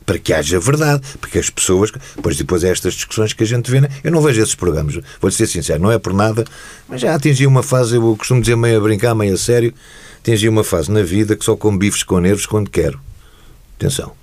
para que haja verdade, porque as pessoas, pois depois é estas discussões que a gente vê, né? eu não vejo esses programas, vou ser sincero, não é por nada, mas já atingi uma fase, eu costumo dizer meio a brincar, meio a sério, atingi uma fase na vida que só como bifes com nervos quando quero. Atenção.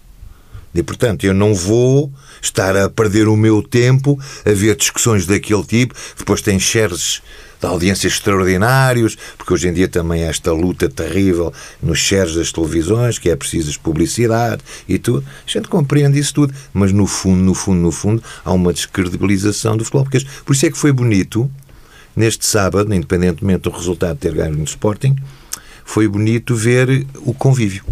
E portanto, eu não vou estar a perder o meu tempo a ver discussões daquele tipo. Depois tem shares de audiências extraordinários, porque hoje em dia também há esta luta terrível nos shares das televisões, que é preciso publicidade e tudo. A gente compreende isso tudo, mas no fundo, no fundo, no fundo, há uma descredibilização do futebol. Porque por isso é que foi bonito, neste sábado, independentemente do resultado de ter ganho no Sporting, foi bonito ver o convívio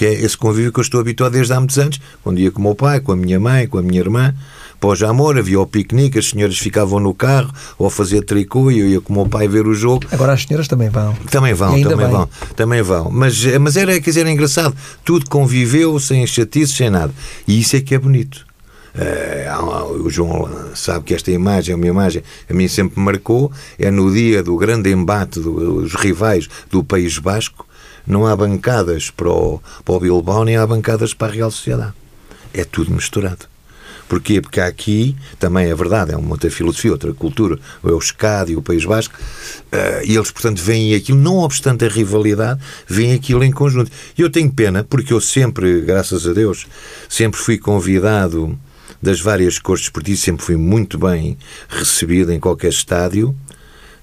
que é esse convívio que eu estou habituado desde há muitos anos, quando ia com o meu pai, com a minha mãe, com a minha irmã, pós-amor, havia o piquenique, as senhoras ficavam no carro ou a fazer tricô e eu ia com o meu pai ver o jogo. Agora as senhoras também vão. Também vão, também bem. vão, também vão. Mas, mas era, quer dizer, era engraçado. Tudo conviveu sem chatices, sem nada. E isso é que é bonito. Uh, o João sabe que esta imagem é uma imagem a mim sempre me marcou. É no dia do grande embate dos rivais do País Basco. Não há bancadas para o, para o Bilbao nem há bancadas para a Real Sociedade. É tudo misturado. Porquê? Porque aqui também é verdade, é uma outra filosofia, outra cultura, é o Escado e o País Basco, uh, e eles, portanto, veem aquilo, não obstante a rivalidade, veem aquilo em conjunto. E eu tenho pena, porque eu sempre, graças a Deus, sempre fui convidado das várias cores esportivas, sempre fui muito bem recebido em qualquer estádio.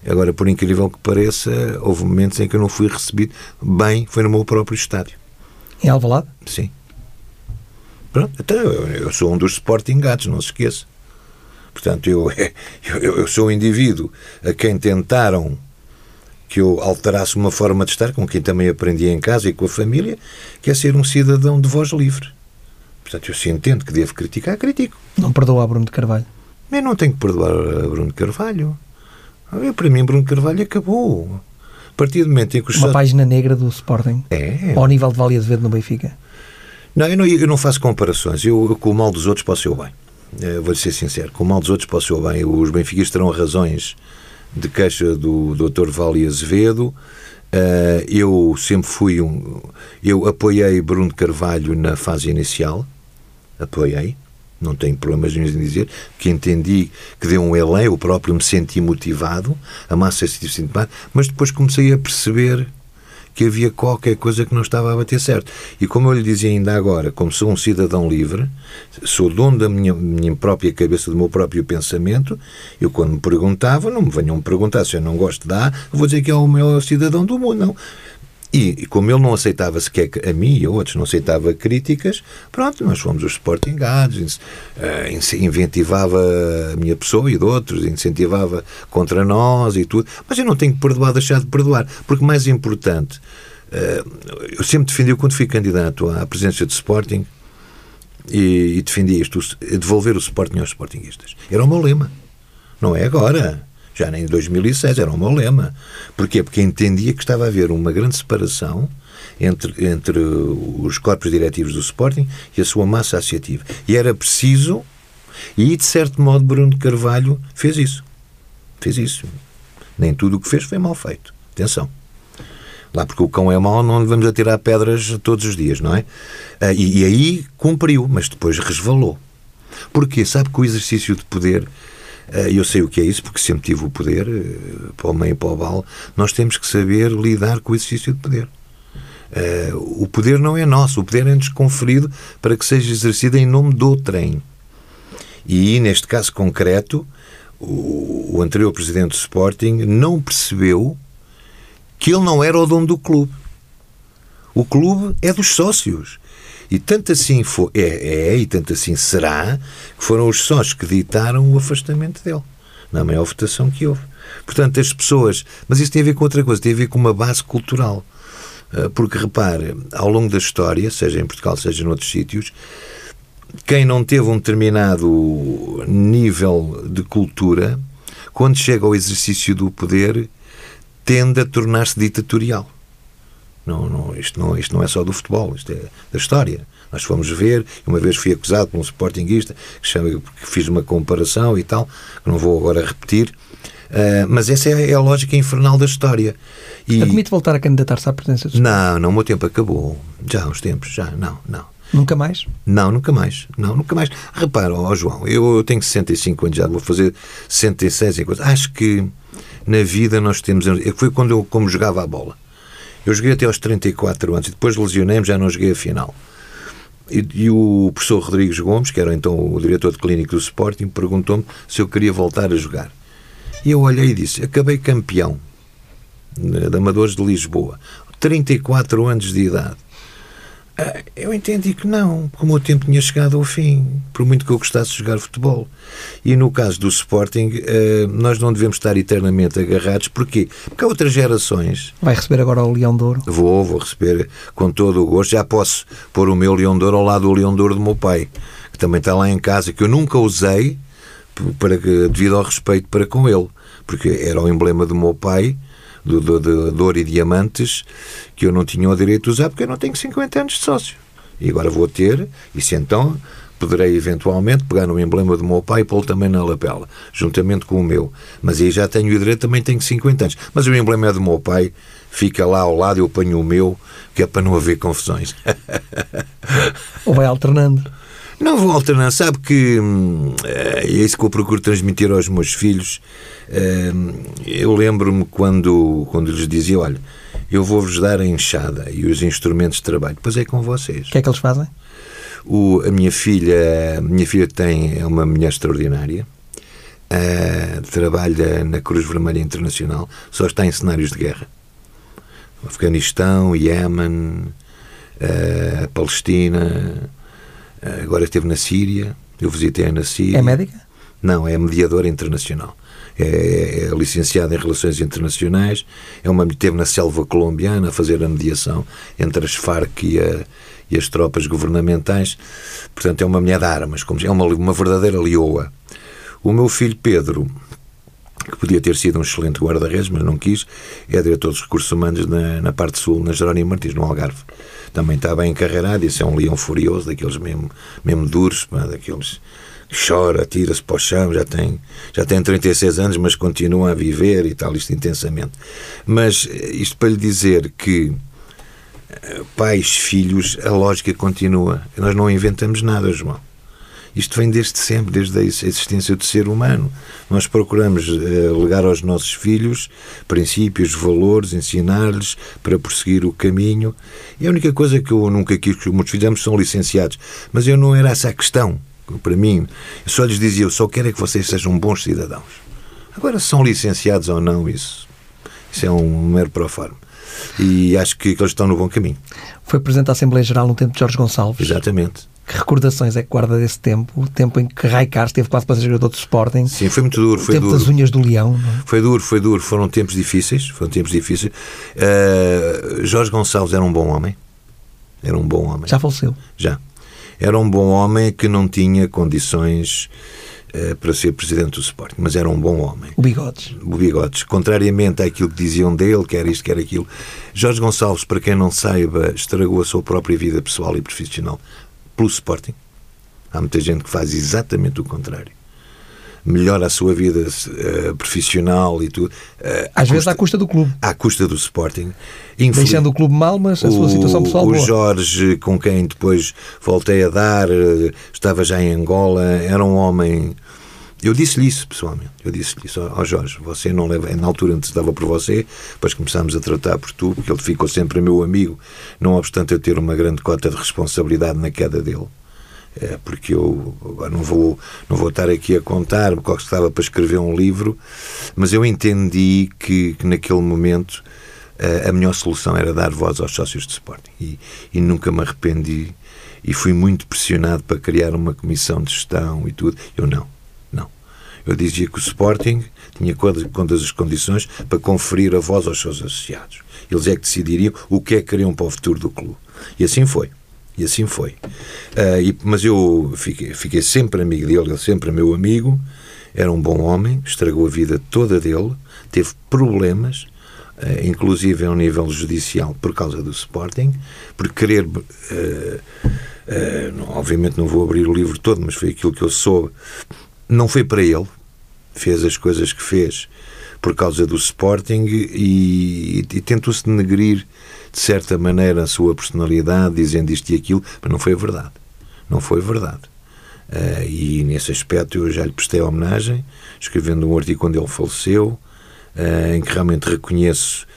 Agora, por incrível que pareça, houve momentos em que eu não fui recebido bem, foi no meu próprio estádio. Em Alvalade? Sim. Pronto, então eu, eu sou um dos Sporting gatos, não se esqueça. Portanto, eu, eu, eu sou um indivíduo a quem tentaram que eu alterasse uma forma de estar, com quem também aprendi em casa e com a família, que é ser um cidadão de voz livre. Portanto, eu se entendo que devo criticar, critico. Não perdoa a Bruno de Carvalho? Eu não tenho que perdoar a Bruno de Carvalho. Eu, para mim, Bruno Carvalho acabou. A partir do momento em que os Uma página negra do Sporting? É. Ao nível de Valia de Verde no Benfica? Não eu, não, eu não faço comparações. Eu, com o mal dos outros, posso ir bem. Eh, vou ser sincero. Com o mal dos outros, posso ir bem. Os benfiquistas terão razões de queixa do Dr. Vale Azevedo. Uh, eu sempre fui um. Eu apoiei Bruno Carvalho na fase inicial. Apoiei. Não tenho problemas em dizer que entendi que deu um elan, eu próprio me senti motivado, a massa se sentiu mas depois comecei a perceber que havia qualquer coisa que não estava a bater certo. E como eu lhe dizia ainda agora, como sou um cidadão livre, sou dono da minha, minha própria cabeça, do meu próprio pensamento, eu quando me perguntava, não me venham me perguntar se eu não gosto da A, vou dizer que é o meu cidadão do mundo, não. E, como ele não aceitava sequer a mim e a outros, não aceitava críticas, pronto, nós fomos os Sporting Gads, uh, inventivava a minha pessoa e de outros, incentivava contra nós e tudo. Mas eu não tenho que perdoar, deixar de perdoar, porque mais importante, uh, eu sempre defendi, quando fui candidato à presidência do Sporting, e, e defendi isto, devolver o Sporting aos Sportingistas. Era o meu lema. Não é agora já nem em 2006, era o meu lema. Porquê? Porque entendia que estava a haver uma grande separação entre, entre os corpos diretivos do Sporting e a sua massa associativa. E era preciso, e de certo modo Bruno Carvalho fez isso. Fez isso. Nem tudo o que fez foi mal feito. Atenção. Lá porque o cão é mau, não lhe vamos atirar pedras todos os dias, não é? Ah, e, e aí cumpriu, mas depois resvalou. Porquê? Sabe que o exercício de poder eu sei o que é isso, porque sempre tive o poder, eh, para o meio e para o vale. Nós temos que saber lidar com o exercício de poder. Eh, o poder não é nosso, o poder é-nos conferido para que seja exercido em nome do trem. E, neste caso concreto, o, anterior presidente do Sporting não percebeu que ele não era o dono do clube. O clube é dos sócios. E tanto assim foi, é, é, e tanto assim será, que foram os sócios que ditaram o afastamento dele, na maior votação que houve. Portanto, as pessoas. Mas isso tem a ver com outra coisa, tem a ver com uma base cultural. Ah, porque, repare, ao longo da história, seja em Portugal, seja em outros sítios, quem não teve um determinado nível de cultura, quando chega ao exercício do poder, tende a tornar-se ditatorial. Não, não, isto, não, isto não é só do futebol, isto é da história. Nós fomos ver, uma vez fui acusado por um sportinguista que, chama, que fiz uma comparação e tal, que não vou agora repetir, uh, mas essa é, é, a lógica infernal da história. E... Admite voltar a candidatar-se à presidência do Não, não, o meu tempo acabou. Já há uns tempos, já, não, não. Nunca mais? Não, nunca mais. Não, nunca mais. Repara, ó, João, eu, eu tenho 65 anos já, vou fazer 66 e coisa. Acho que na vida nós temos. Foi quando eu como jogava a bola. Eu joguei até aos 34 anos e depois lesionei-me, já não joguei a final. E, e, o professor Rodrigues Gomes, que era então o diretor de clínico do Sporting, perguntou-me se eu queria voltar a jogar. E eu olhei e disse: Acabei campeão de Amadores de Lisboa, 34 anos de idade. Ah, eu entendi que não, porque o meu tempo tinha chegado ao fim, por muito que eu gostasse de jogar futebol. E no caso do Sporting, ah, nós não devemos estar eternamente agarrados. Porquê? Porque há outras gerações. Vai receber agora o Leão de Ouro? Vou, vou receber com todo o gosto. Já posso pôr o meu Leão de Ouro ao lado do Leão de Ouro do meu pai, que também está lá em casa, que eu nunca usei para, devido ao respeito para com ele, porque era o emblema do meu pai do, de, de ouro e diamantes que eu não tinha o direito de usar porque eu não tenho 50 anos de sócio. E agora vou ter, e se então poderei eventualmente pegar no emblema do meu pai e pô-lo também na lapela, juntamente com o meu. Mas aí já tenho o direito, também tenho 50 anos. Mas o emblema é do meu pai, fica lá ao lado, eu ponho o meu, que é para não haver confusões. Ou vai alternando? Não vou alternando. Sabe que hum, é isso que eu procuro transmitir aos meus filhos. Hum, eu lembro-me quando, quando lhes dizia: olha, eu vou-vos dar a enxada e os instrumentos de trabalho, depois é com vocês. O que é que eles fazem? O, a minha filha, a minha filha tem, é uma mulher extraordinária. Uh, trabalha na Cruz Vermelha Internacional, só está em cenários de guerra. Afeganistão, Iémen, uh, Palestina, agora esteve na Síria, eu visitei na Síria. É médica? Não, é mediadora internacional. É, é licenciada em Relações Internacionais, é uma esteve na selva colombiana a fazer a mediação entre as Farc e, a, e as tropas governamentais. Portanto, é uma mulher de armas, como, é uma, uma verdadeira leoa. O meu filho Pedro, que podia ter sido um excelente guarda-redes, mas não quis, é diretor dos recursos humanos na, na parte sul, na Jerónimo Martins, no Algarve. Também está bem encarreirado, isso é um leão furioso, daqueles mesmo, mesmo duros, pá, daqueles chora, tira-se para o chão, já tem, já tem 36 anos, mas continua a viver e tal, isto intensamente. Mas eh, isto para lhe dizer que eh, pais, filhos, a lógica continua. Nós não inventamos nada, João. Isto vem desde sempre, desde a existência do ser humano. Nós procuramos uh, legar aos nossos filhos princípios, valores, ensinar-lhes para prosseguir o caminho. E a única coisa que eu nunca quis que os meus filhos são licenciados, mas eu não era essa a questão para mim, eu só lhes dizia, eu só quero é que vocês sejam bons cidadãos. Agora, se são licenciados ou não, isso, isso é um mero pro forma. E acho que, que eles estão no bom caminho. Foi Presidente da Assembleia Geral no tempo de Jorge Gonçalves. Exatamente. Que recordações é que guarda desse tempo? O tempo em que Raikar esteve quase para ser jogador do Sporting. Sim, foi muito duro. O Foi tempo duro. das unhas do leão. é? Foi duro, foi duro. Foram tempos difíceis. Foram tempos difíceis. Uh, Jorge Gonçalves era um bom homem. Era um bom homem. Já faleceu. Já. Era um bom homem que não tinha condições uh, para ser presidente do Sporting, mas era um bom homem. O Bigodes. O Bigodes, contrariamente àquilo que diziam dele, quer isto, quer aquilo. Jorge Gonçalves, para quem não saiba, estragou a sua própria vida pessoal e profissional pelo Sporting. Há muita gente que faz exatamente o contrário. Melhora a sua vida eh, profissional e tudo. eh, Às vezes à custa do clube. à custa do Sporting. Infeliz- Deixando o clube mal, mas a sua o- situação pessoal o boa. Jorge, com quem depois voltei a dar, eh, estava já em Angola, era um homem. Eu disse-lhe isso, pessoalmente. Eu disse-lhe isso. Ó, Jorge, você não leva. Na altura antes dava por você, depois começámos a tratar por tu, porque ele ficou sempre meu amigo, não obstante eu ter uma grande cota de responsabilidade na queda dele. É, porque eu não vou, não vou estar aqui a contar, porque eu estava para escrever um livro, mas eu entendi que, que naquele momento eh, a melhor solução era dar voz aos sócios de Sporting. E, e nunca me arrependi. E fui muito pressionado para criar uma comissão de gestão e tudo. Eu não. Eu dizia que o Sporting tinha quantas as condições para conferir a voz aos seus associados. Eles é que decidiriam o que é que queriam para o futuro do clube. E assim foi. E assim foi. Ah, e- mas eu fiquei, fiquei sempre amigo dele, ele sempre meu amigo. Era um bom homem, estragou a vida toda dele, teve problemas, eh, inclusive a um nível judicial, por causa do Sporting, por querer. não- obviamente não vou abrir o livro todo, mas foi aquilo que eu soube. Não foi para ele, fez as coisas que fez por causa do Sporting e, e tentou-se denegrir de certa maneira a sua personalidade, dizendo isto e aquilo, mas não foi verdade. Não foi verdade. Ah, e nesse aspecto eu já lhe prestei homenagem, escrevendo um artigo quando ele faleceu, ah, em que realmente reconheço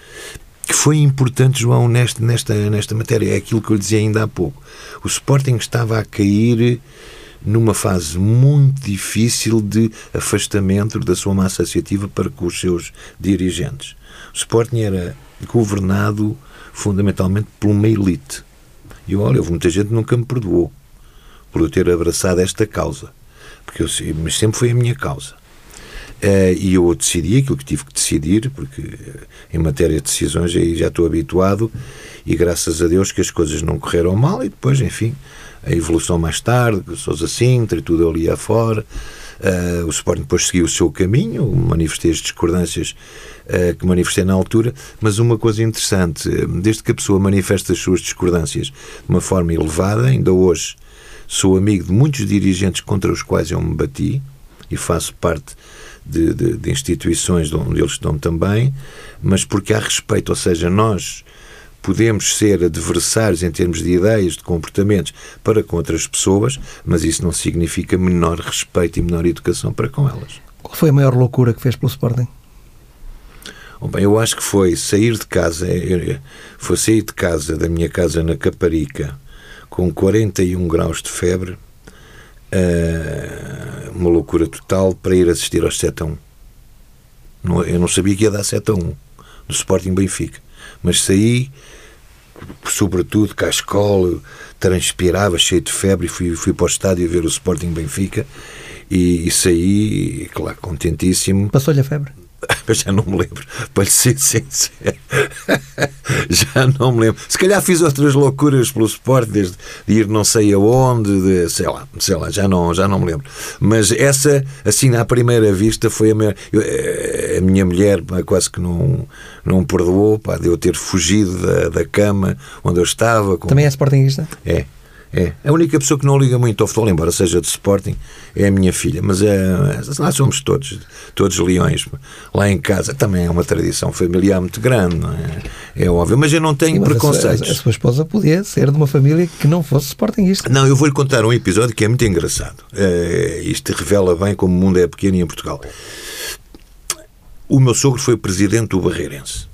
que foi importante, João, nesta, nesta, nesta matéria. É aquilo que eu lhe dizia ainda há pouco. O Sporting estava a cair numa fase muito difícil de afastamento da sua massa associativa para com os seus dirigentes. O Sporting era governado fundamentalmente por uma elite. E olha, houve muita gente que nunca me perdoou por eu ter abraçado esta causa. Porque eu, mas sempre foi a minha causa. Eh, e eu decidi aquilo que tive que decidir, porque eh, em matéria de decisões aí já estou habituado, e graças a Deus que as coisas não correram mal, e depois, enfim, a evolução mais tarde, Sousa Sintra e tudo ali afora. eh, o Sporting depois seguiu o seu caminho, manifestei as discordâncias eh, que manifestei na altura, mas uma coisa interessante, desde que a pessoa manifesta as suas discordâncias de uma forma elevada, ainda hoje sou amigo de muitos dirigentes contra os quais eu me bati e faço parte de, de- de instituições de onde eles estão também, mas porque há respeito, ou seja, nós podemos ser adversários em termos de ideias, de comportamentos para com outras pessoas, mas isso não significa menor respeito e menor educação para com elas. Qual foi a maior loucura que fez pelo Sporting? Bem, eu acho que foi sair de casa, eh, foi sair de casa, da minha casa na Caparica, com 41 graus de febre, eh, uma loucura total, para ir assistir aos 7 a 1. Não- Eu não sabia que ia dar 7 a 1 do Sporting Benfica, mas saí, sobretudo, escola, transpirava, cheio de febre, fui, fui para o estádio ver o Sporting Benfica e, e saí, claro, contentíssimo. Passou-lhe a febre? Eu já não me lembro, para lhe ser sincero. já não me lembro. Se calhar fiz outras loucuras pelo esporte, desde de ir não sei aonde, de, sei lá, sei lá, já não, já não me lembro. Mas essa, assim, à primeira vista, foi a minha, eu, eh, a minha mulher pá, quase que não, não perdoou pá, de eu ter fugido da, da cama onde eu estava. Com, Também é Sportingista? é, é. A única pessoa que não liga muito ao futebol, embora seja de Sporting, é a minha filha. Mas é, lá somos todos, todos leões. Lá em casa também é uma tradição familiar muito grande, não é? É óbvio. Mas eu não tenho Sim, mas a sua- preconceitos. A, sua esposa podia ser de uma família que não fosse Sportingista. Não, eu vou-lhe contar um episódio que é muito engraçado. Eh, isto revela bem como o mundo é pequeno em Portugal. O meu sogro foi presidente do Barreirense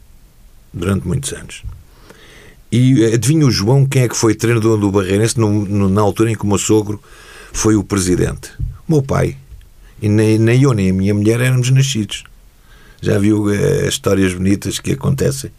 durante muitos anos. E adivinha o João quem é que foi treinador do Barreirense no- no- na altura em que o meu sogro foi o presidente? O meu pai. E nem, nem eu nem a minha mulher éramos nascidos. Já viu eh, as histórias bonitas que acontecem?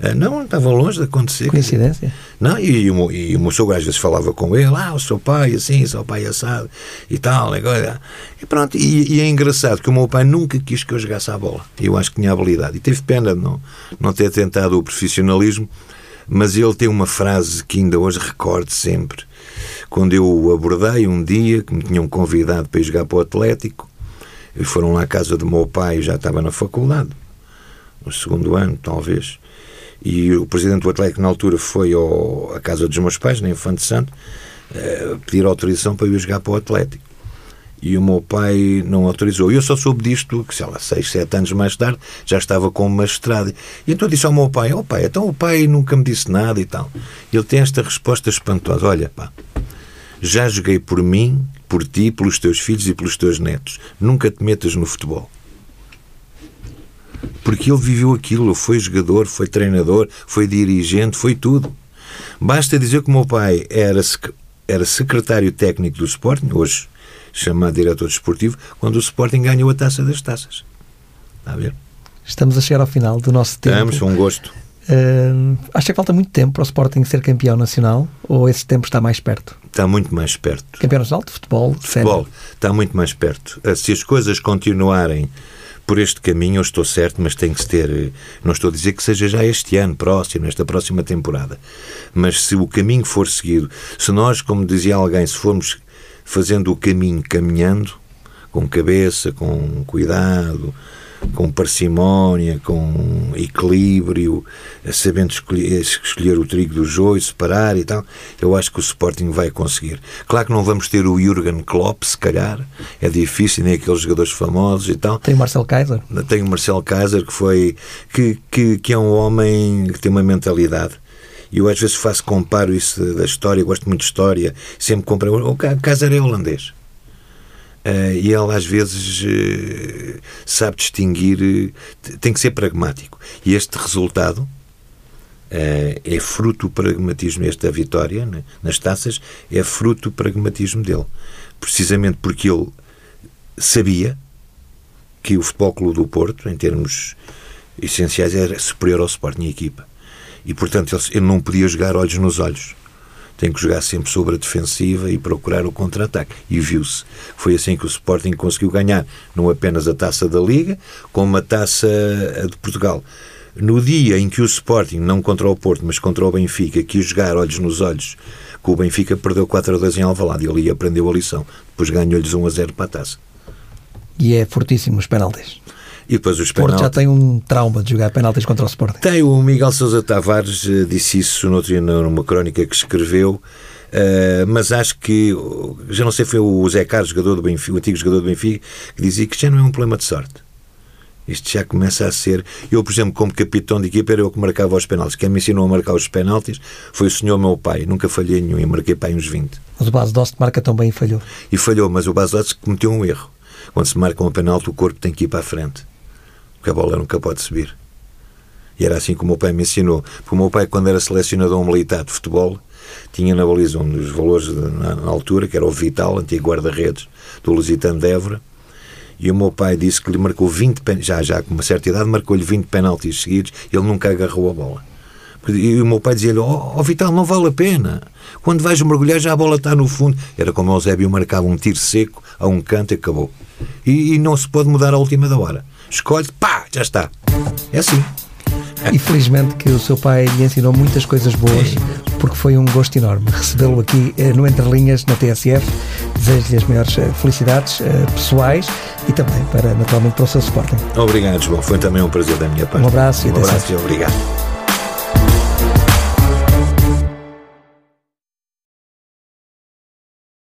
Uh, não, estava longe de acontecer. Coincidência? Não, e, e, o, e o meu sogro às vezes falava com ele, ah, o seu pai assim, o seu pai assado e tal. Agora. E pronto, e, e, é engraçado que o meu pai nunca quis que eu jogasse a bola. Eu acho que tinha habilidade. E teve pena de não, não ter tentado o profissionalismo, mas ele tem uma frase que ainda hoje recordo sempre. Quando eu o abordei um dia, que me tinham convidado para ir jogar para o Atlético, e foram lá à casa do meu pai, já estava na faculdade, no segundo ano, talvez. E o presidente do Atlético, na altura, foi ao, à casa dos meus pais, na Infante Santo, uh, pedir autorização para ir jogar para o Atlético. E o meu pai não autorizou. Eu só soube disto, que sei lá, seis, sete anos mais tarde, já estava com uma estrada. E então disse ao meu pai: Ó oh, pai, então o pai nunca me disse nada e tal. Ele tem esta resposta espantosa: Olha, pá, já joguei por mim, por ti, pelos teus filhos e pelos teus netos. Nunca te metas no futebol. Porque ele viveu aquilo, foi jogador, foi treinador, foi dirigente, foi tudo. Basta dizer que o meu pai era, era secretário técnico do Sporting, hoje chamado diretor desportivo, quando o Sporting ganhou a taça das taças. Está a ver? Estamos a chegar ao final do nosso tempo. Estamos, um gosto. Uh, acha que falta muito tempo para o Sporting ser campeão nacional ou esse tempo está mais perto? Está muito mais perto. Campeão nacional de futebol? De futebol, está muito mais perto. Eh, se as coisas continuarem por este caminho, eu estou certo, mas tem que se ter. Não estou a dizer que seja já este ano, próximo, nesta próxima temporada. Mas se o caminho for seguido, se nós, como dizia alguém, se formos fazendo o caminho caminhando, com cabeça, com cuidado, com parcimónia, com equilíbrio, sabendo escolher, escolher, o trigo do joio, separar e tal, eu acho que o Sporting vai conseguir. Claro que não vamos ter o Jürgen Klopp, se calhar, é difícil, nem aqueles jogadores famosos e tal. Tem o Marcel Kaiser. Tem o Marcel Kaiser, que foi, que, que, que é um homem que tem uma mentalidade eu às vezes faço, comparo isso da história, gosto muito de história, sempre comparo. O Kaiser é holandês. Uh, e ele às vezes uh, sabe distinguir, uh, tem que ser pragmático. E este resultado é fruto do pragmatismo, esta vitória né, nas taças é fruto do pragmatismo dele. Precisamente porque ele sabia que o Futebol Clube do Porto, em termos essenciais, era superior ao Sporting equipa. E, portanto, ele, não podia jogar olhos nos olhos tem que jogar sempre sobre a defensiva e procurar o contra-ataque. E viu-se. Foi assim que o Sporting conseguiu ganhar não apenas a taça da Liga, como a taça de Portugal. No dia em que o Sporting, não contra o Porto, mas contra o Benfica, quis jogar olhos nos olhos, que o Benfica perdeu 4 a 2 em Alvalade e ali aprendeu a lição. Depois ganhou-lhes 1 a 0 para a taça. E é fortíssimo os penaltis. E depois os Porto já tem um trauma de jogar penaltis contra o Sporting. Tem, o Miguel Sousa Tavares eh, disse isso no outro dia numa crónica que escreveu. Uh, mas acho que já não sei foi o Zé Carlos, jogador do Benfica, o antigo jogador do Benfica, que dizia que já não é um problema de sorte. Isto já começa a ser. Eu, por exemplo, como capitão de equipa, era eu que marcava os penaltis. Quem me ensinou a marcar os penaltis foi o senhor meu pai. Nunca falhei nenhum e marquei para uns 20. Mas o Base Dost marca tão bem e falhou. E falhou, mas o Base Dost cometeu um erro. Quando se marca um penalti, o corpo tem que ir para a frente a bola nunca pode subir. E era assim que o meu pai me ensinou. Porque o meu pai, quando era selecionador militar de futebol, tinha na baliza um dos valores na, na, altura, que era o Vital, antigo guarda-redes do Lusitano de Évora, e o meu pai disse que lhe marcou 20 já já com uma certa idade, marcou-lhe 20 penaltis seguidos, ele nunca agarrou a bola. E o meu pai dizia-lhe: oh, oh, Vital, não vale a pena. Quando vais mergulhar, já a bola está no fundo. Era como o Eusébio marcava um tiro seco a um canto e acabou. E, e não se pode mudar à última da hora escolhe, pá, já está. É assim. E felizmente que o seu pai lhe ensinou muitas coisas boas, porque foi um gosto enorme recebê-lo aqui eh, no Entre Linhas, na TSF. Desejo-lhe as maiores eh, felicidades eh, pessoais e também, para, naturalmente, para o seu suporte. Obrigado, João. Foi também um prazer da minha parte. Um abraço e um abraço e obrigado.